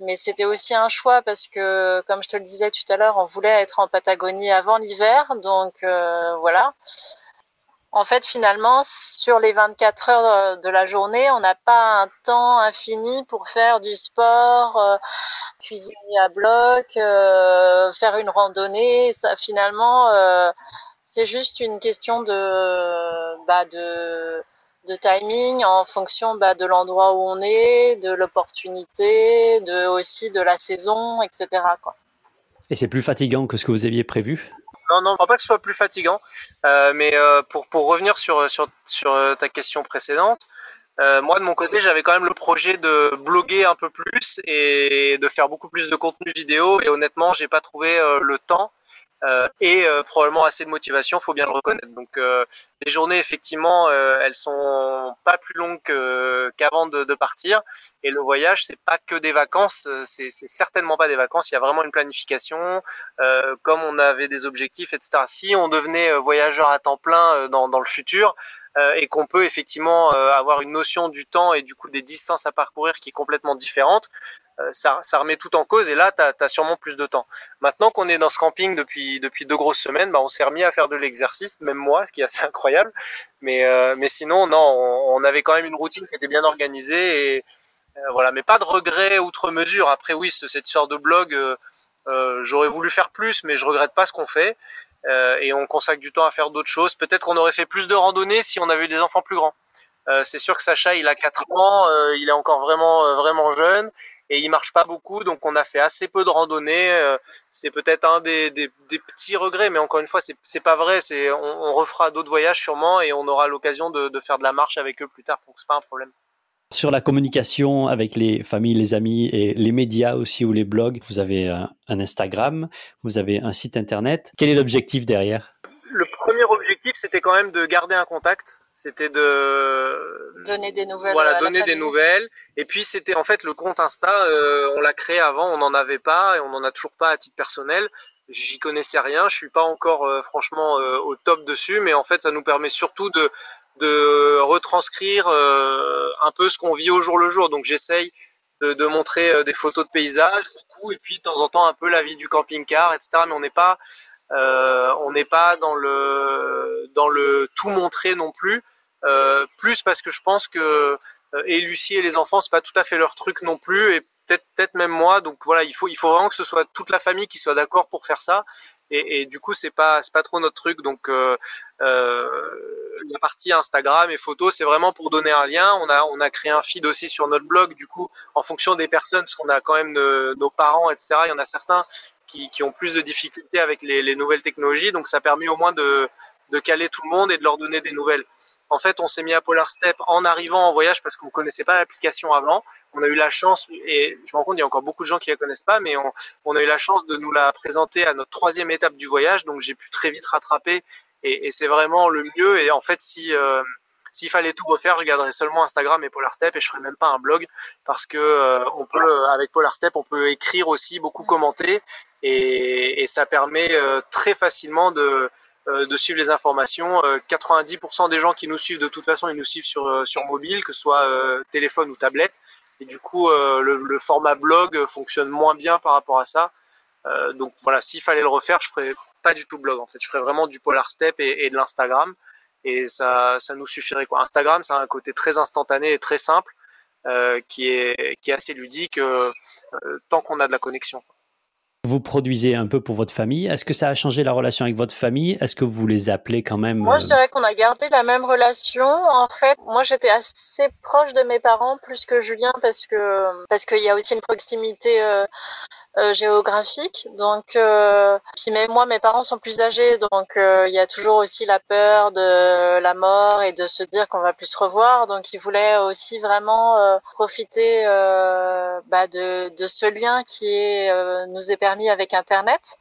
Mais c'était aussi un choix parce que, comme je te le disais tout à l'heure, on voulait être en Patagonie avant l'hiver. Donc euh, voilà. En fait, finalement, sur les 24 heures de la journée, on n'a pas un temps infini pour faire du sport, euh, cuisiner à bloc, euh, faire une randonnée. Ça, finalement, c'est juste une question de, bah, timing en fonction bah, de l'endroit où on est, de l'opportunité, de aussi de la saison, etc. Et c'est plus fatigant que ce que vous aviez prévu? Non, non, pas que ce soit plus fatigant. Euh, mais euh, pour, pour revenir sur, sur, sur euh, ta question précédente, moi de mon côté, j'avais quand même le projet de bloguer un peu plus et de faire beaucoup plus de contenu vidéo. Et honnêtement, j'ai pas trouvé le temps euh, et euh, probablement assez de motivation, faut bien le reconnaître. Donc euh, les journées effectivement, elles sont pas plus longues qu'avant de, de, partir. Et le voyage, c'est pas que des vacances, c'est certainement pas des vacances. Il y a vraiment une planification, comme on avait des objectifs, etc. Si on devenait voyageur à temps plein dans, dans le futur et qu'on peut effectivement avoir une notion du temps et du coup des distances à parcourir qui est complètement différente, euh, ça, ça, remet tout en cause et là, tu as, sûrement plus de temps. Maintenant qu'on est dans ce camping depuis, depuis deux grosses semaines, bah, on s'est remis à faire de l'exercice, même moi, ce qui est assez incroyable. Mais, euh, mais sinon, non, on, avait quand même une routine qui était bien organisée et euh, voilà, mais pas de regrets outre mesure. Après, oui, cette sorte de blog, j'aurais voulu faire plus, mais je regrette pas ce qu'on fait. et on consacre du temps à faire d'autres choses. Peut-être qu'on aurait fait plus de randonnées si on avait eu des enfants plus grands. c'est sûr que Sacha, il a 4 ans, il est encore vraiment, vraiment jeune et il marche pas beaucoup, donc on a fait assez peu de randonnées. Euh, c'est peut-être un des, petits regrets, mais encore une fois, c'est pas vrai. C'est on, refera d'autres voyages sûrement et on aura l'occasion de, faire de la marche avec eux plus tard, donc c'est pas un problème. Sur la communication avec les familles, les amis et les médias aussi ou les blogs, vous avez un, Instagram, vous avez un site internet. Quel est l'objectif derrière? Le premier objectif, c'était quand même de garder un contact c'était de donner des nouvelles. Voilà, donner des nouvelles. Et puis c'était en fait le compte Insta, euh, on l'a créé avant, on n'en avait pas et on n'en a toujours pas à titre personnel. J'y connaissais rien, je suis pas encore euh, franchement euh, au top dessus, mais en fait ça nous permet surtout de de retranscrire un peu ce qu'on vit au jour le jour. Donc j'essaye de, de, montrer des photos de paysages beaucoup et puis de temps en temps un peu la vie du camping-car, etc. Mais on n'est pas euh, on n'est pas dans le dans le tout montrer non plus. Euh, plus parce que je pense que euh, et Lucie et les enfants c'est pas tout à fait leur truc non plus et peut-être même moi. Donc voilà il faut il faut vraiment que ce soit toute la famille qui soit d'accord pour faire ça. Et, du coup c'est pas c'est pas trop notre truc. Donc euh, la partie Instagram et photos c'est vraiment pour donner un lien. On a on a créé un feed aussi sur notre blog. Du coup en fonction des personnes parce qu'on a quand même nos parents etc il y en a certains qui, ont plus de difficultés avec les, nouvelles technologies. Donc ça permet au moins de de caler tout le monde et de leur donner des nouvelles. En fait, on s'est mis à Polar Step en arrivant en voyage parce qu'on ne connaissait pas l'application avant. On a eu la chance, et je me rends compte, il y a encore beaucoup de gens qui la connaissent pas, mais on, a eu la chance de nous la présenter à notre troisième étape du voyage, donc j'ai pu très vite rattraper, et, c'est vraiment le mieux. Et en fait, si euh, s'il fallait tout refaire, je garderais seulement Instagram et Polar Step et je ferais même pas un blog parce que euh, on peut avec Polar Step on peut écrire aussi beaucoup commenter et, et ça permet euh, très facilement de de suivre les informations. 90% des gens qui nous suivent de toute façon ils nous suivent sur sur mobile que ce soit téléphone ou tablette et du coup le, le, format blog fonctionne moins bien par rapport à ça. donc voilà, s'il fallait le refaire, je ferais pas du tout blog en fait, je ferais vraiment du Polar Step et, et de l'Instagram et ça, ça nous suffirait. Quoi. Instagram, ça a un côté très instantané et très simple euh, qui, est, qui est assez ludique euh, euh, tant qu'on a de la connexion. Vous produisez un peu pour votre famille. Est-ce que ça a changé la relation avec votre famille? Est-ce que vous les appelez quand même Moi, je dirais qu'on a gardé la même relation. En fait, moi, j'étais assez proche de mes parents plus que Julien parce que parce qu'il y a aussi une proximité euh, euh, géographique. Donc, euh, puis même moi, mes parents sont plus âgés, donc euh, il y a toujours aussi la peur de la mort et de se dire qu'on va plus se revoir. Donc, ils voulaient aussi vraiment euh, profiter bah, de, ce lien qui nous est permis avec Internet.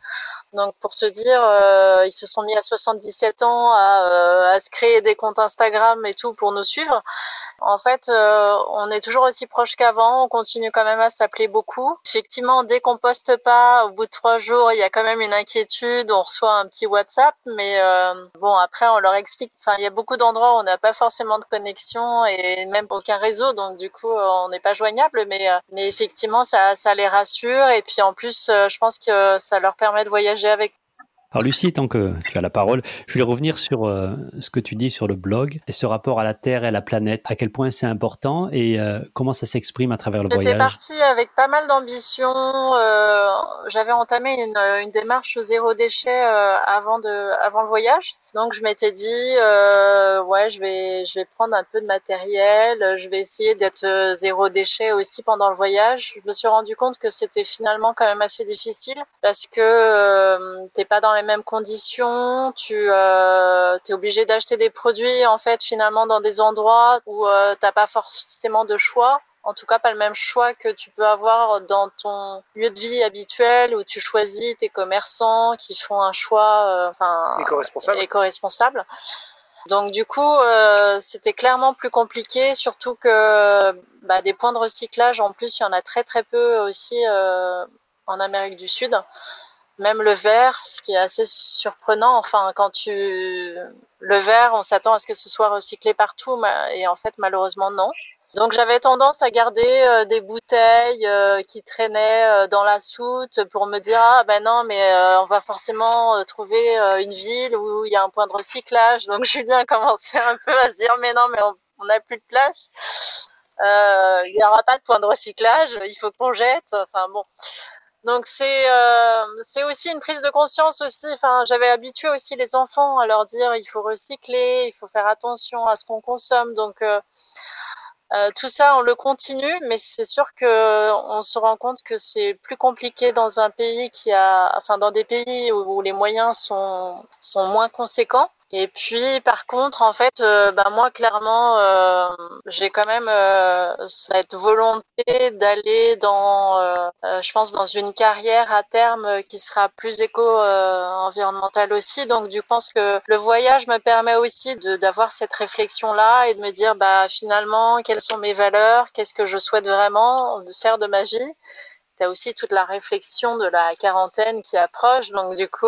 Donc pour te dire, euh, ils se sont mis à 77 ans à, euh, à, se créer des comptes Instagram et tout pour nous suivre. En fait, euh, on est toujours aussi proche qu'avant, on continue quand même à s'appeler beaucoup. Effectivement, dès qu'on poste pas, au bout de trois jours, il y a quand même une inquiétude, on reçoit un petit WhatsApp, mais bon, après on leur explique. Enfin, il y a beaucoup d'endroits où on n'a pas forcément de connexion et même aucun réseau, donc du coup, on n'est pas joignable, mais mais effectivement, ça, ça les rassure et puis en plus, je pense que ça leur permet de voyager avec alors Lucie, tant que tu as la parole, je voulais revenir sur euh, ce que tu dis sur le blog et ce rapport à la Terre et à la planète, à quel point c'est important et euh, comment ça s'exprime à travers le voyage. J'étais partie avec pas mal d'ambition. Euh, J'avais entamé une, une, démarche zéro déchet avant, de, avant le voyage. Donc je m'étais dit, euh, ouais, je vais, je vais prendre un peu de matériel, je vais essayer d'être zéro déchet aussi pendant le voyage. Je me suis rendu compte que c'était finalement quand même assez difficile parce que t'es pas dans les mêmes conditions, tu euh, es obligé d'acheter des produits en fait finalement dans des endroits où euh, t'as pas forcément de choix. En tout cas, pas le même choix que tu peux avoir dans ton lieu de vie habituel où tu choisis tes commerçants qui font un choix euh, enfin éco-responsable. Donc du coup, euh, c'était clairement plus compliqué, surtout que bah, des points de recyclage, en plus, il y en a très très peu aussi euh, en Amérique du Sud même le verre, ce qui est assez surprenant. Enfin, quand tu le verre, on s'attend à ce que ce soit recyclé partout, et en fait, malheureusement, non. Donc j'avais tendance à garder euh, des bouteilles euh, qui traînaient euh, dans la soute pour me dire ah ben non mais on va forcément trouver une ville où il y a un point de recyclage. Donc Julien a commencé un peu à se dire mais non mais on n'a plus de place. Il n'y aura pas de point de recyclage, il faut qu'on jette. Enfin bon, donc c'est euh, c'est aussi une prise de conscience aussi. Enfin, j'avais habitué aussi les enfants à leur dire il faut recycler, il faut faire attention à ce qu'on consomme. Donc euh, euh, tout ça, on le continue, mais c'est sûr que on se rend compte que c'est plus compliqué dans un pays qui a, enfin, dans des pays où, où les moyens sont sont moins conséquents. Et puis, par contre, en fait, euh, bah, moi, clairement, euh, j'ai quand même euh, cette volonté d'aller dans, je pense, dans une carrière à terme qui sera plus éco-environnementale aussi. Donc, je pense que le voyage me permet aussi d'avoir cette réflexion-là et de me dire, bah, finalement, quelles sont mes valeurs, qu'est-ce que je souhaite vraiment faire de ma vie. Tu as aussi toute la réflexion de la quarantaine qui approche. Donc, du coup,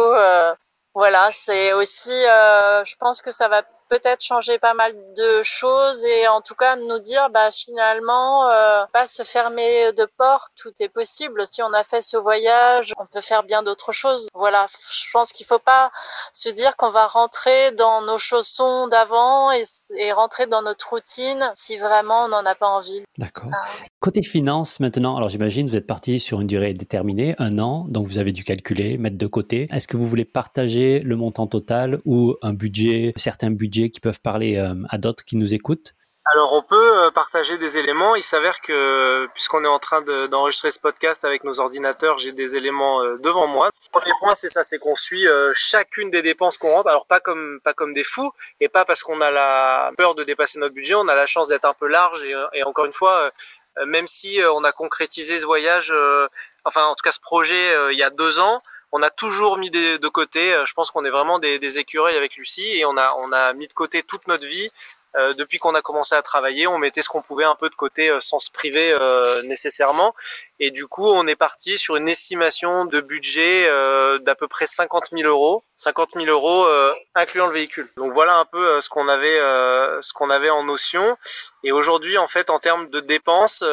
voilà, c'est aussi, euh, je pense que ça va peut-être changer pas mal de choses et en tout cas nous dire bah finalement euh, pas se fermer de porte tout est possible. Si on a fait ce voyage on peut faire bien d'autres choses. Voilà je pense qu'il faut pas se dire qu'on va rentrer dans nos chaussons d'avant et, et, rentrer dans notre routine si vraiment on n'en a pas envie. D'accord. Ah. côté finance maintenant alors j'imagine vous êtes parti sur une durée déterminée un an donc vous avez dû calculer mettre de côté. Est-ce que vous voulez partager le montant total ou un budget certains budgets qui peuvent parler euh, à d'autres qui nous écoutent alors on peut euh, partager des éléments. Il s'avère que puisqu'on est en train d'enregistrer ce podcast avec nos ordinateurs, j'ai des éléments euh, devant moi. premier point, c'est ça, c'est qu'on suit chacune des dépenses qu'on rentre. Alors pas comme pas comme des fous et pas parce qu'on a la peur de dépasser notre budget. On a la chance d'être un peu large et encore une fois, même si on a concrétisé ce voyage, enfin en tout cas ce projet il y a deux ans, on a toujours mis de côté. Je pense qu'on est vraiment des, des écureuils avec Lucie et on a on a mis de côté toute notre vie euh, depuis qu'on a commencé à travailler, on mettait ce qu'on pouvait un peu de côté euh, sans se priver euh, nécessairement. Et du coup, on est parti sur une estimation de budget d'à peu près 50 000 euros. 50 000 euros incluant le véhicule. Donc voilà un peu ce qu'on avait, ce qu'on avait en notion. Et aujourd'hui, en fait, en termes de dépenses,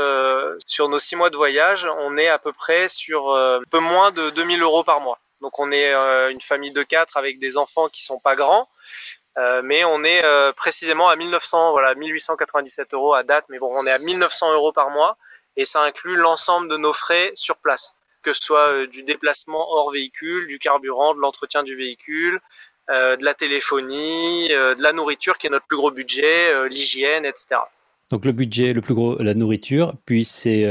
sur nos six mois de voyage, on est à peu près sur un peu moins de 2000 euros par mois. Donc on est une famille de quatre avec des enfants qui sont pas grands. Euh, mais on est euh, précisément à 1900, voilà, 1897 euros à date, mais bon, on est à 1900 euros par mois et ça inclut l'ensemble de nos frais sur place, que ce soit euh, du déplacement hors véhicule, du carburant, de l'entretien du véhicule, de la téléphonie, de la nourriture qui est notre plus gros budget, l'hygiène, etc. Donc le budget, le plus gros, la nourriture, puis c'est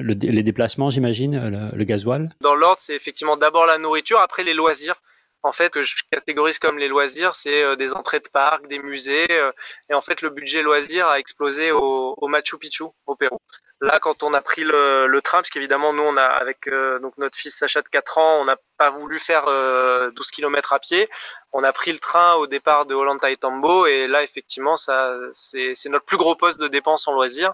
les déplacements, j'imagine, le, le, gasoil? Dans l'ordre, c'est effectivement d'abord la nourriture, après les loisirs en fait que je catégorise comme les loisirs, c'est euh, des entrées de parcs, des musées. Euh, et en fait, le budget loisirs a explosé au, au Machu Picchu, au Pérou. Là, quand on a pris le, le train, parce qu'évidemment, nous, on a avec euh, donc notre fils Sacha de 4 ans, on n'a pas voulu faire 12 km à pied. On a pris le train au départ de Ollantaytambo et là, effectivement, ça, c'est notre plus gros poste de dépense en loisirs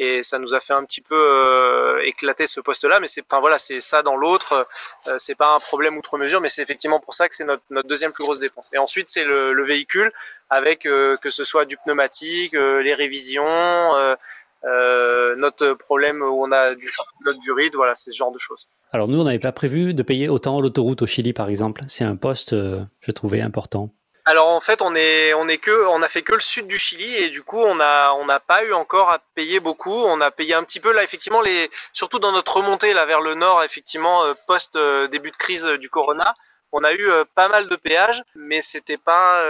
et ça nous a fait un petit peu euh, éclater ce poste-là. Mais c'est, enfin voilà, c'est ça dans l'autre. Euh, c'est pas un problème outre mesure, mais c'est effectivement pour ça que c'est notre, notre, deuxième plus grosse dépense. Et ensuite, c'est le, le, véhicule avec euh, que ce soit du pneumatique, les révisions. Notre problème où on a du championnat du ride, voilà, c'est ce genre de choses. Alors nous, on n'avait pas prévu de payer autant l'autoroute au Chili, par exemple. C'est un poste, je trouvais important. Alors en fait, on est on est que on a fait que le sud du Chili et du coup on a on n'a pas eu encore à payer beaucoup. On a payé un petit peu là effectivement les surtout dans notre remontée là vers le nord effectivement euh, post euh, début de crise euh, du corona. On a eu pas mal de péages, mais c'était pas.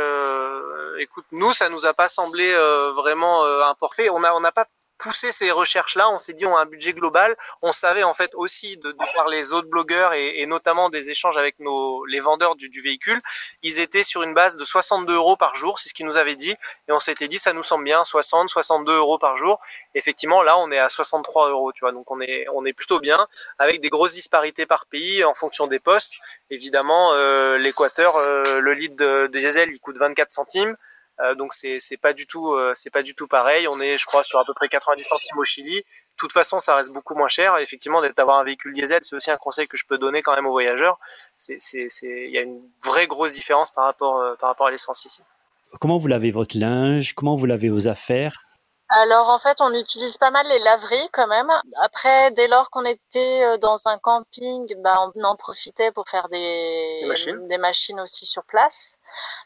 écoute, nous, ça nous a pas semblé vraiment important. On a, on n'a pas pousser ces recherches-là, on s'est dit on a un budget global. On savait en fait aussi de, de par les autres blogueurs et, et, notamment des échanges avec nos les vendeurs du, du, véhicule, ils étaient sur une base de 62 euros par jour, c'est ce qu'ils nous avaient dit, et on s'était dit ça nous semble bien, 60, 62 euros par jour. Effectivement, là on est à 63 euros, tu vois, donc on est on est plutôt bien avec des grosses disparités par pays en fonction des postes. Évidemment, euh, l'Équateur, euh, le litre de, de diesel il coûte 24 centimes. Euh, donc c'est pas du tout euh, c'est pas du tout pareil. On est je crois sur à peu près 90 centimes au Chili. De toute façon, ça reste beaucoup moins cher. effectivement, d'avoir un véhicule diesel, c'est aussi un conseil que je peux donner quand même aux voyageurs. C'est il y a une vraie grosse différence par rapport euh, par rapport à l'essence ici. Comment vous lavez votre linge? Comment vous lavez vos affaires? Alors en fait, on utilise pas mal les laveries quand même. Après, dès lors qu'on était euh, dans un camping, bah, on en profitait pour faire des, des, machines. des machines aussi sur place.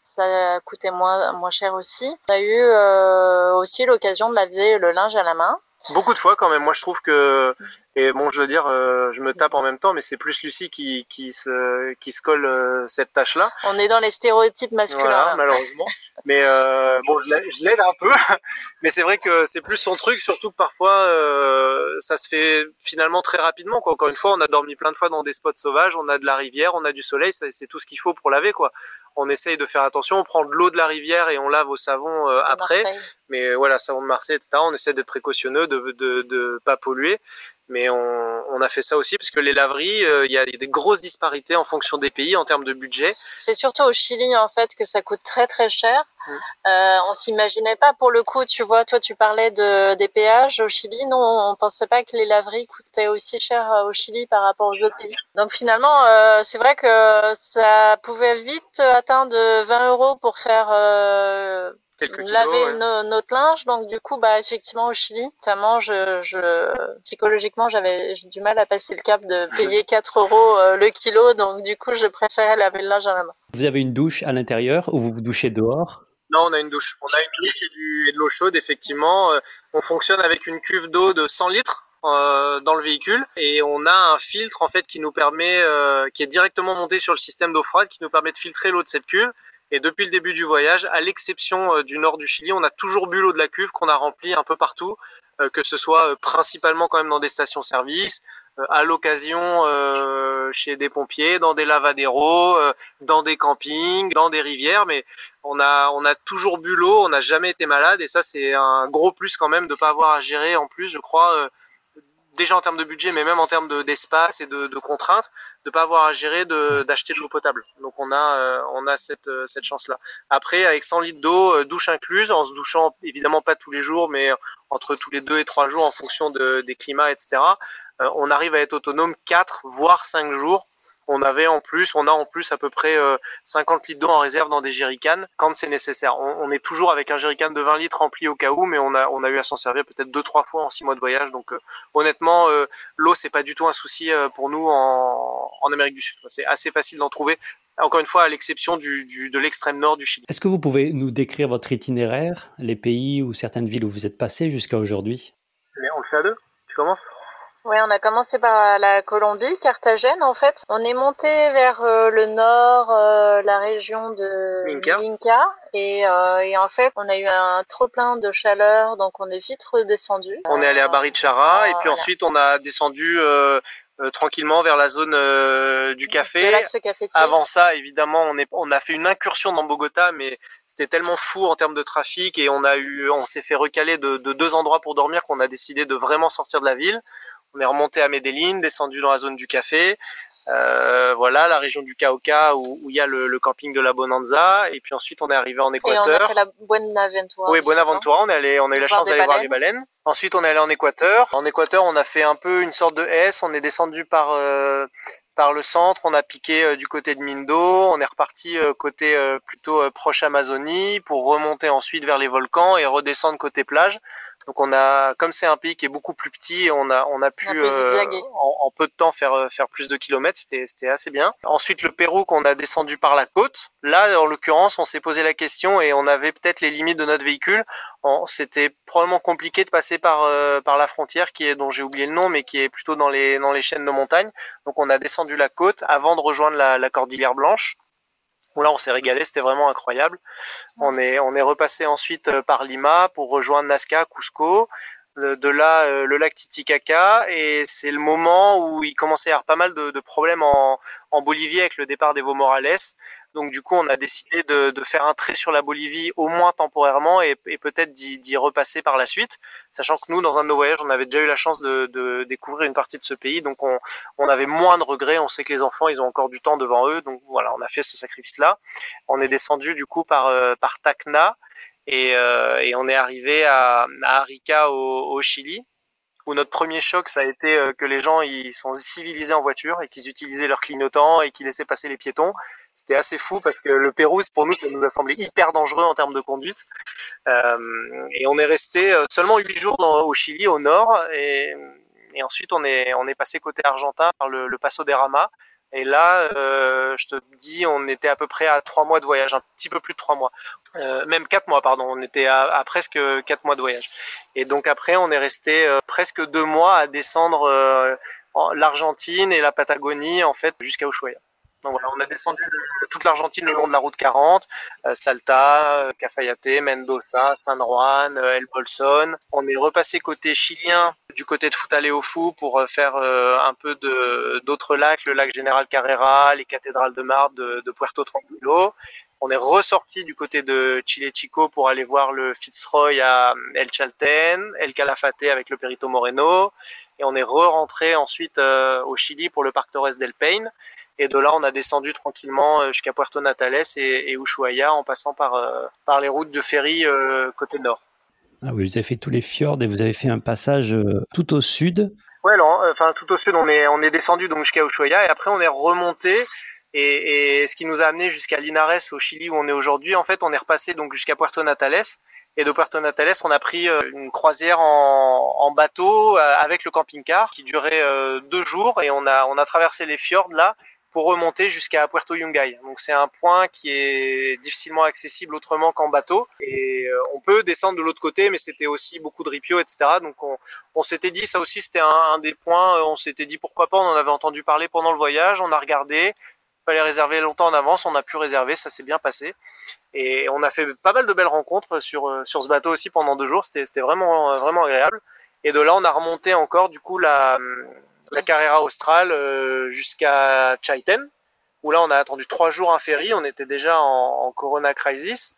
Ça coûtait moins, moins cher aussi. On a eu euh, aussi l'occasion de laver le linge à la main. Beaucoup de fois quand même. Moi, je trouve que et bon, je veux dire, euh, je me tape en même temps, mais c'est plus Lucie qui qui se qui se colle euh, cette tâche-là. On est dans les stéréotypes masculins. Voilà, malheureusement. mais euh, bon, je l'aide un peu, mais c'est vrai que c'est plus son truc, surtout que parfois euh, ça se fait finalement très rapidement. Quoi. Encore une fois, on a dormi plein de fois dans des spots sauvages, on a de la rivière, on a du soleil, c'est tout ce qu'il faut pour laver quoi. On essaye de faire attention, on prend de l'eau de la rivière et on lave au savon euh, après. Marseille. Mais voilà, savon de Marseille, etc. On essaie d'être précautionneux, de, de, de pas polluer. Mais on, on, a fait ça aussi parce que les laveries, il euh, y a des grosses disparités en fonction des pays en termes de budget. C'est surtout au Chili en fait que ça coûte très très cher. Mmh. Euh, on s'imaginait pas pour le coup, tu vois, toi tu parlais de des péages au Chili, non, on pensait pas que les laveries coûtaient aussi cher euh, au Chili par rapport aux autres pays. Donc finalement, euh, c'est vrai que ça pouvait vite atteindre 20 euros pour faire Quelques laver kilos, ouais. no, notre linge. Donc du coup, bah effectivement au Chili, notamment, je, je psychologiquement j'avais du mal à passer le cap de payer 4 euros euh, le kilo. Donc du coup, je préférais laver le linge à la main. Vous avez une douche à l'intérieur ou vous vous douchez dehors? Non, on a une douche. On a une douche et, du, et de l'eau chaude, effectivement. Euh, on fonctionne avec une cuve d'eau de 100 litres euh, dans le véhicule et on a un filtre en fait qui nous permet, euh, qui est directement monté sur le système d'eau froide, qui nous permet de filtrer l'eau de cette cuve. Et depuis le début du voyage, à l'exception euh, du nord du Chili, on a toujours bu l'eau de la cuve qu'on a remplie un peu partout, euh, que ce soit euh, principalement quand même dans des stations-service, à l'occasion chez des pompiers, dans des lavaderos, dans des campings, dans des rivières, mais on a, on a toujours bu l'eau, on n'a jamais été malade. Et ça c'est un gros plus quand même de pas avoir à gérer en plus, je crois, déjà en termes de budget, mais même en termes d'espace et de, contraintes, de pas avoir à gérer d'acheter de, l'eau potable. Donc on a, euh, on a cette, euh, cette chance-là. Après, avec 100 litres d'eau, euh, douche incluse, en se douchant évidemment pas tous les jours, mais entre tous les deux et trois jours en fonction de, des climats, etc. on arrive à être autonome 4 voire 5 jours on avait en plus, on a en plus à peu près 50 euh, litres d'eau en réserve dans des jerrycans quand c'est nécessaire. On, est toujours avec un jerrycan de 20 litres rempli au cas où, mais on a, eu à s'en servir peut-être deux trois fois en six mois de voyage. Donc euh, honnêtement, euh, l'eau c'est pas du tout un souci pour nous en, Amérique du Sud. C'est assez facile d'en trouver. Encore une fois, à l'exception du, de l'extrême nord du Chili. Est-ce que vous pouvez nous décrire votre itinéraire, les pays ou certaines villes où vous êtes passé jusqu'à aujourd'hui? On le fait à deux? Tu commences? Oui, on a commencé par la Colombie, Carthagène en fait. On est monté vers euh, le nord, euh, la région de Minca. Et, euh, et, en fait, on a eu un trop plein de chaleur, donc on est vite redescendu. On est allé à Barichara et puis ensuite on a descendu euh, tranquillement vers la zone euh, du café. Avant ça, évidemment, on, est, on a fait une incursion dans Bogota, mais c'était tellement fou en termes de trafic et on a eu, on s'est fait recaler de, de, deux endroits pour dormir qu'on a décidé de vraiment sortir de la ville. On est remonté à Medellín, descendu dans la zone du café. Euh, voilà, la région du Cauca où, où il y a le, le, camping de la Bonanza. Et puis ensuite, on est arrivé en Équateur. Et on a fait la Buenaventura. Oui, Buenaventura. On est allé, on a eu la chance d'aller voir les baleines. Ensuite, on est allé en Équateur. En Équateur, on a fait un peu une sorte de S. On est descendu par euh, par le centre, on a piqué euh, du côté de Mindo, on est reparti euh, côté euh, plutôt proche Amazonie pour remonter ensuite vers les volcans et redescendre côté plage. Donc on a, comme c'est un pays qui est beaucoup plus petit, on a on a pu en, peu de temps faire faire plus de kilomètres, c'était c'était assez bien. Ensuite le Pérou qu'on a descendu par la côte. Là en l'occurrence on s'est posé la question et on avait peut-être les limites de notre véhicule. C'était probablement compliqué de passer par par la frontière qui est dont j'ai oublié le nom mais qui est plutôt dans les dans les chaînes de montagne. Donc on a descendu la côte avant de rejoindre la, Cordillère Blanche. Là, on s'est régalé, c'était vraiment incroyable. On est, on est repassé ensuite euh, par Lima pour rejoindre Nazca, Cusco. De là, euh, le lac Titicaca. Et c'est le moment où il commençait à y avoir pas mal de, problèmes en, en Bolivie avec le départ d'Evo Morales. Donc du coup, on a décidé de, faire un trait sur la Bolivie, au moins temporairement, et, peut-être d'y repasser par la suite, sachant que nous, dans un de nos voyages, on avait déjà eu la chance de, découvrir une partie de ce pays, donc on, avait moins de regrets. On sait que les enfants, ils ont encore du temps devant eux, donc voilà, on a fait ce sacrifice-là. On est descendu du coup par, euh, par Tacna, euh, et, on est arrivé à, Arica au Chili où notre premier choc, ça a été euh, que les gens ils sont civilisés en voiture et qu'ils utilisaient leur clignotant et qu'ils laissaient passer les piétons. C'était assez fou parce que le Pérou, pour nous, ça nous a semblé hyper dangereux en termes de conduite. Euh, et on est resté euh, seulement huit jours au Chili, au nord, et, ensuite on est, on est passé côté argentin par le, Paso de Rama. Et là, je te dis, on était à peu près à trois mois de voyage, un petit peu plus de trois mois. Euh, même quatre mois, pardon. On était à, presque quatre mois de voyage. Et donc après, on est resté euh, presque deux mois à descendre euh, l'Argentine et la Patagonie, en fait, jusqu'à Ushuaia. Donc voilà, on a descendu toute l'Argentine le long de la route 40, Salta, Cafayate, Mendoza, San Juan, El Bolson. On est repassé côté chilien, du côté de Futaleofu pour faire un peu d'autres lacs, le lac Général Carrera, les cathédrales de marbre de, de Puerto Tranquilo. On est ressorti du côté de Chile Chico pour aller voir le Fitzroy à El Chalten, El Calafate avec le Perito Moreno, et on est re-rentré ensuite euh, au Chili pour le parc Torres del Paine. Et de là, on a descendu tranquillement euh, jusqu'à Puerto Natales et, Ushuaia en passant par, euh, par les routes de ferry côté nord. Ah oui, vous avez fait tous les fjords et vous avez fait un passage tout au sud. Ouais, enfin tout au sud, on est, on est descendu donc jusqu'à Ushuaia et après on est remonté et, et, ce qui nous a amené jusqu'à Linares au Chili où on est aujourd'hui, en fait, on est repassé donc jusqu'à Puerto Natales. Et de Puerto Natales, on a pris euh, une croisière en, en bateau euh, avec le camping-car qui durait euh, deux jours et on a, on a traversé les fjords là pour remonter jusqu'à Puerto Yungay. Donc c'est un point qui est difficilement accessible autrement qu'en bateau. Et on peut descendre de l'autre côté, mais c'était aussi beaucoup de ripio, etc. Donc on, on s'était dit, ça aussi c'était un, un, des points, on s'était dit pourquoi pas, on en avait entendu parler pendant le voyage, on a regardé, fallait réserver longtemps en avance, on a pu réserver, ça s'est bien passé. Et on a fait pas mal de belles rencontres sur, euh, sur ce bateau aussi pendant deux jours, c'était vraiment, vraiment agréable. Et de là, on a remonté encore du coup la, la Carrera Austral jusqu'à Chaiten, où là on a attendu trois jours un ferry, on était déjà en, Corona Crisis.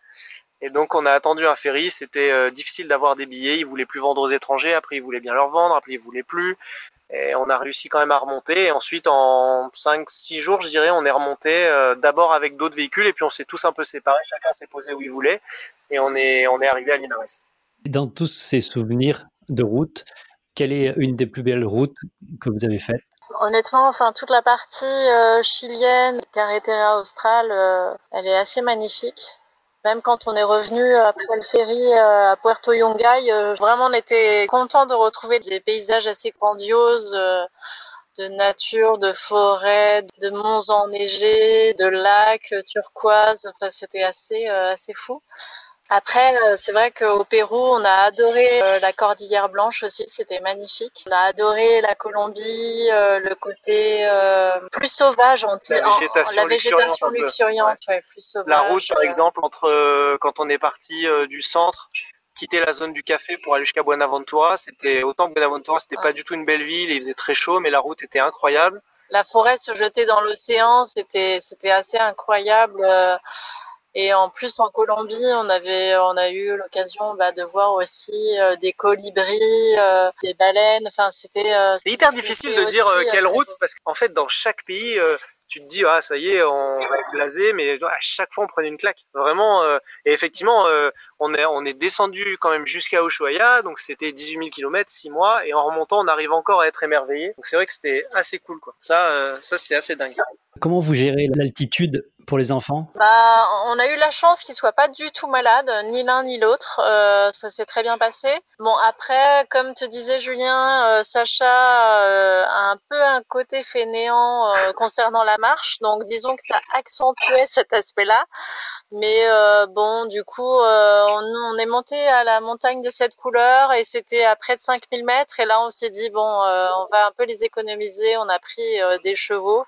Et donc on a attendu un ferry, c'était difficile d'avoir des billets, ils voulaient plus vendre aux étrangers, après ils voulaient bien leur vendre, après ils voulaient plus. Et on a réussi quand même à remonter. Et ensuite, en 5-6 jours, je dirais, on est remonté euh, d'abord avec d'autres véhicules et puis on s'est tous un peu séparés. Chacun s'est posé où il voulait et on est, on est arrivé à Linares. Dans tous ces souvenirs de route, quelle est une des plus belles routes que vous avez faites? Honnêtement, enfin toute la partie euh, chilienne, Carretera Austral, euh, elle est assez magnifique. Même quand on est revenu après le ferry euh, à Puerto Yungay, euh, vraiment on était content de retrouver des paysages assez grandioses euh, de nature, de forêt, de monts enneigés, de lacs turquoises. Enfin, c'était assez, assez fou. Après, euh, c'est vrai qu'au Pérou, on a adoré euh, la Cordillère Blanche aussi, c'était magnifique. On a adoré la Colombie, euh, le côté plus sauvage, on dit, la végétation, la végétation luxuriante, ouais. plus sauvage. La route, par exemple, entre quand on est parti du centre, quitter la zone du café pour aller jusqu'à Buenaventura, c'était autant que Buenaventura, c'était pas du tout une belle ville, il faisait très chaud, mais la route était incroyable. La forêt se jetait dans l'océan, c'était c'était assez incroyable. Et en plus, en Colombie, on avait, on a eu l'occasion bah, de voir aussi euh, des colibris, euh, des baleines. Enfin, c'était. Euh, c'est hyper difficile de dire quelle route parce qu'en fait, dans chaque pays, tu te dis ah ça y est, on va être blasé, mais à chaque fois on prenait une claque. Vraiment. et effectivement, on est on est descendu quand même jusqu'à Ushuaia, donc c'était 18 000 km, 6 mois, et en remontant, on arrive encore à être émerveillé. Donc c'est vrai que c'était assez cool, quoi. Ça, ça c'était assez dingue. Comment vous gérez l'altitude pour les enfants? Bah, On a eu la chance qu'ils soient pas du tout malades, ni l'un ni l'autre. Euh, ça s'est très bien passé. Bon, après, comme te disait Julien, euh, Sacha euh, a un peu un côté fainéant euh, concernant la marche. Donc, disons que ça accentuait cet aspect-là. Mais euh, bon, du coup, on, on, est monté à la montagne des sept couleurs et c'était à près de 5000 mètres. Et là, on s'est dit, bon, on va un peu les économiser. On a pris des chevaux.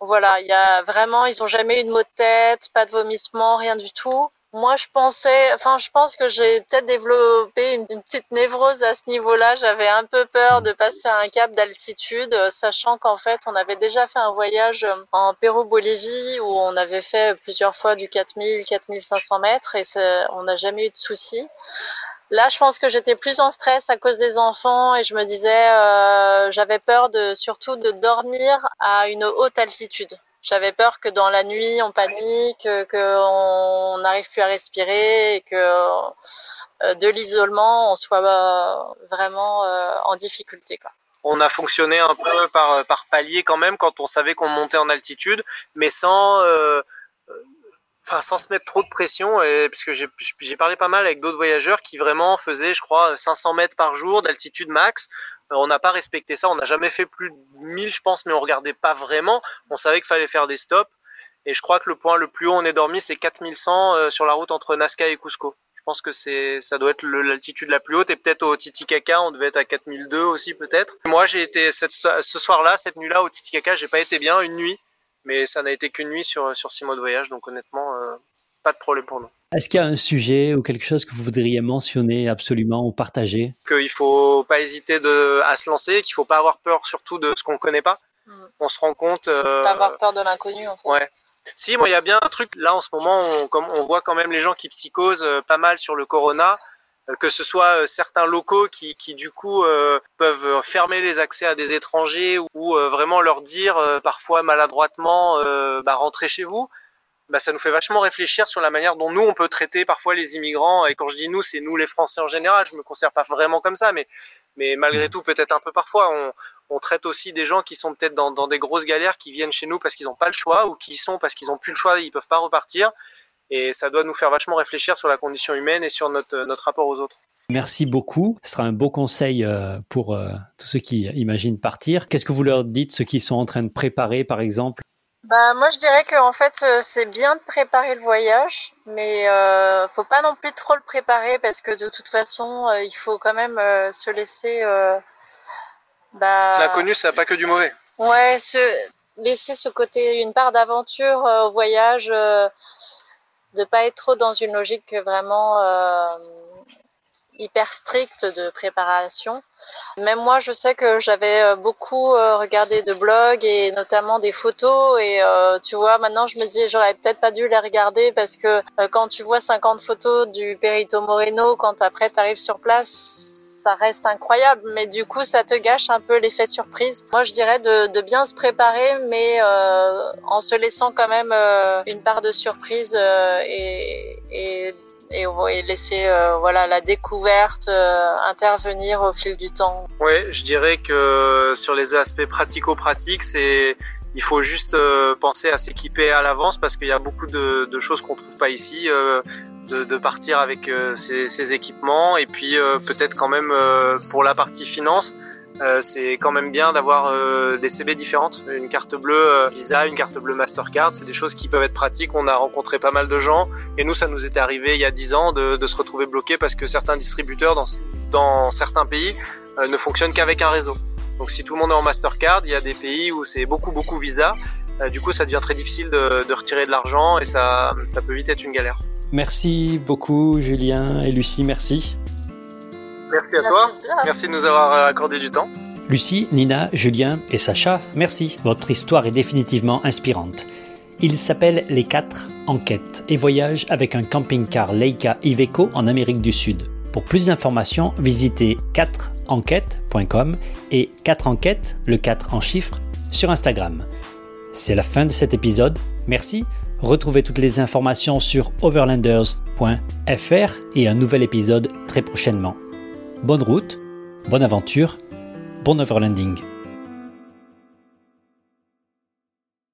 Voilà, il y a vraiment, ils ont jamais eu de maux de tête, pas de vomissement, rien du tout. Moi, je pensais, enfin, je pense que j'ai peut-être développé une, petite névrose à ce niveau-là. J'avais un peu peur de passer un cap d'altitude, sachant qu'en fait, on avait déjà fait un voyage en Pérou-Bolivie où on avait fait plusieurs fois du 4000, 4500 mètres et on n'a jamais eu de soucis. Là, je pense que j'étais plus en stress à cause des enfants et je me disais, euh, j'avais peur de surtout de dormir à une haute altitude. J'avais peur que dans la nuit on panique, qu'on n'arrive plus à respirer et que euh, de l'isolement on soit euh, vraiment en difficulté. On a fonctionné un peu par, par palier quand même quand on savait qu'on montait en altitude, mais sans enfin sans se mettre trop de pression et puisque j'ai parlé pas mal avec d'autres voyageurs qui vraiment faisaient je crois 500 mètres par jour d'altitude max. Euh, on n'a pas respecté ça on n'a jamais fait plus de 1000 je pense mais on regardait pas vraiment. On savait qu'il fallait faire des stops. Et je crois que le point le plus haut on est dormi c'est 4100 euh, sur la route entre Nazca et Cusco. Je pense que c'est ça doit être l'altitude la plus haute. Et peut-être au Titicaca on devait être à 4002 aussi peut-être. Moi j'ai été ce soir là cette nuit là au Titicaca j'ai pas été bien une nuit. Mais ça n'a été qu'une nuit sur, six mois de voyage, donc honnêtement, pas de problème pour nous. Est-ce qu'il y a un sujet ou quelque chose que vous voudriez mentionner absolument ou partager? Qu'il faut pas hésiter de, à se lancer, qu'il faut pas avoir peur surtout de ce qu'on connaît pas. Mm. On se rend compte. Euh, pas avoir peur de l'inconnu en fait. Ouais. Si, moi, il y a bien un truc. Là, en ce moment, on, comme, on voit quand même les gens qui psychosent euh, pas mal sur le corona. Euh, que ce soit euh, certains locaux qui, qui du coup euh, peuvent fermer les accès à des étrangers ou vraiment leur dire parfois maladroitement bah, rentrez chez vous. Bah, ça nous fait vachement réfléchir sur la manière dont nous on peut traiter parfois les immigrants et quand je dis nous c'est nous les Français en général je me considère pas vraiment comme ça mais mais malgré tout peut-être un peu parfois on, on traite aussi des gens qui sont peut-être dans, dans des grosses galères qui viennent chez nous parce qu'ils n'ont pas le choix ou qui sont parce qu'ils n'ont plus le choix ils peuvent pas repartir et ça doit nous faire vachement réfléchir sur la condition humaine et sur notre, notre rapport aux autres. Merci beaucoup. Ce sera un beau conseil euh, pour euh, tous ceux qui imaginent partir. Qu'est-ce que vous leur dites, ceux qui sont en train de préparer, par exemple? Bah, moi, je dirais qu'en fait, euh, c'est bien de préparer le voyage, mais euh, faut pas non plus trop le préparer parce que de toute façon, il faut quand même se laisser. Bah... L'inconnu, ça n'a pas que du mauvais. Ouais, se laisser ce côté, une part d'aventure au voyage de pas être trop dans une logique vraiment euh, hyper strict de préparation. Même moi, je sais que j'avais euh, beaucoup euh, regardé de blogs et notamment des photos. Et euh, tu vois, maintenant, je me dis, j'aurais peut-être pas dû les regarder parce que quand tu vois 50 photos du Perito Moreno, quand après tu arrives sur place, ça reste incroyable, mais du coup, ça te gâche un peu l'effet surprise. Moi, je dirais de, bien se préparer, mais en se laissant quand même une part de surprise et et, laisser euh, voilà la découverte euh, intervenir au fil du temps. Oui, je dirais que sur les aspects pratico-pratiques, il faut juste euh, penser à s'équiper à l'avance parce qu'il y a beaucoup de, de choses qu'on trouve pas ici. De, de, partir avec ces, ces, équipements et puis peut-être quand même pour la partie finance euh, c'est quand même bien d'avoir euh, des CB différentes, une carte bleue euh, Visa, une carte bleue Mastercard, c'est des choses qui peuvent être pratiques. On a rencontré pas mal de gens et nous, ça nous était arrivé il y a 10 ans de, de se retrouver bloqué parce que certains distributeurs dans, dans certains pays ne fonctionnent qu'avec un réseau. Donc si tout le monde est en Mastercard, il y a des pays où c'est beaucoup beaucoup Visa. du coup, ça devient très difficile de, de retirer de l'argent et ça, ça peut vite être une galère. Merci beaucoup Julien et Lucie, merci. Merci à toi. Merci de nous avoir accordé du temps. Lucie, Nina, Julien et Sacha, merci. Votre histoire est définitivement inspirante. Il s'appelle Les 4 Enquêtes et voyage avec un camping-car Leica Iveco en Amérique du Sud. Pour plus d'informations, visitez 4enquêtes.com et 4 enquêtes, le 4 en chiffres, sur Instagram. C'est la fin de cet épisode. Merci. Retrouvez toutes les informations sur overlanders.fr et un nouvel épisode très prochainement. Bonne route, bonne aventure, bon overlanding.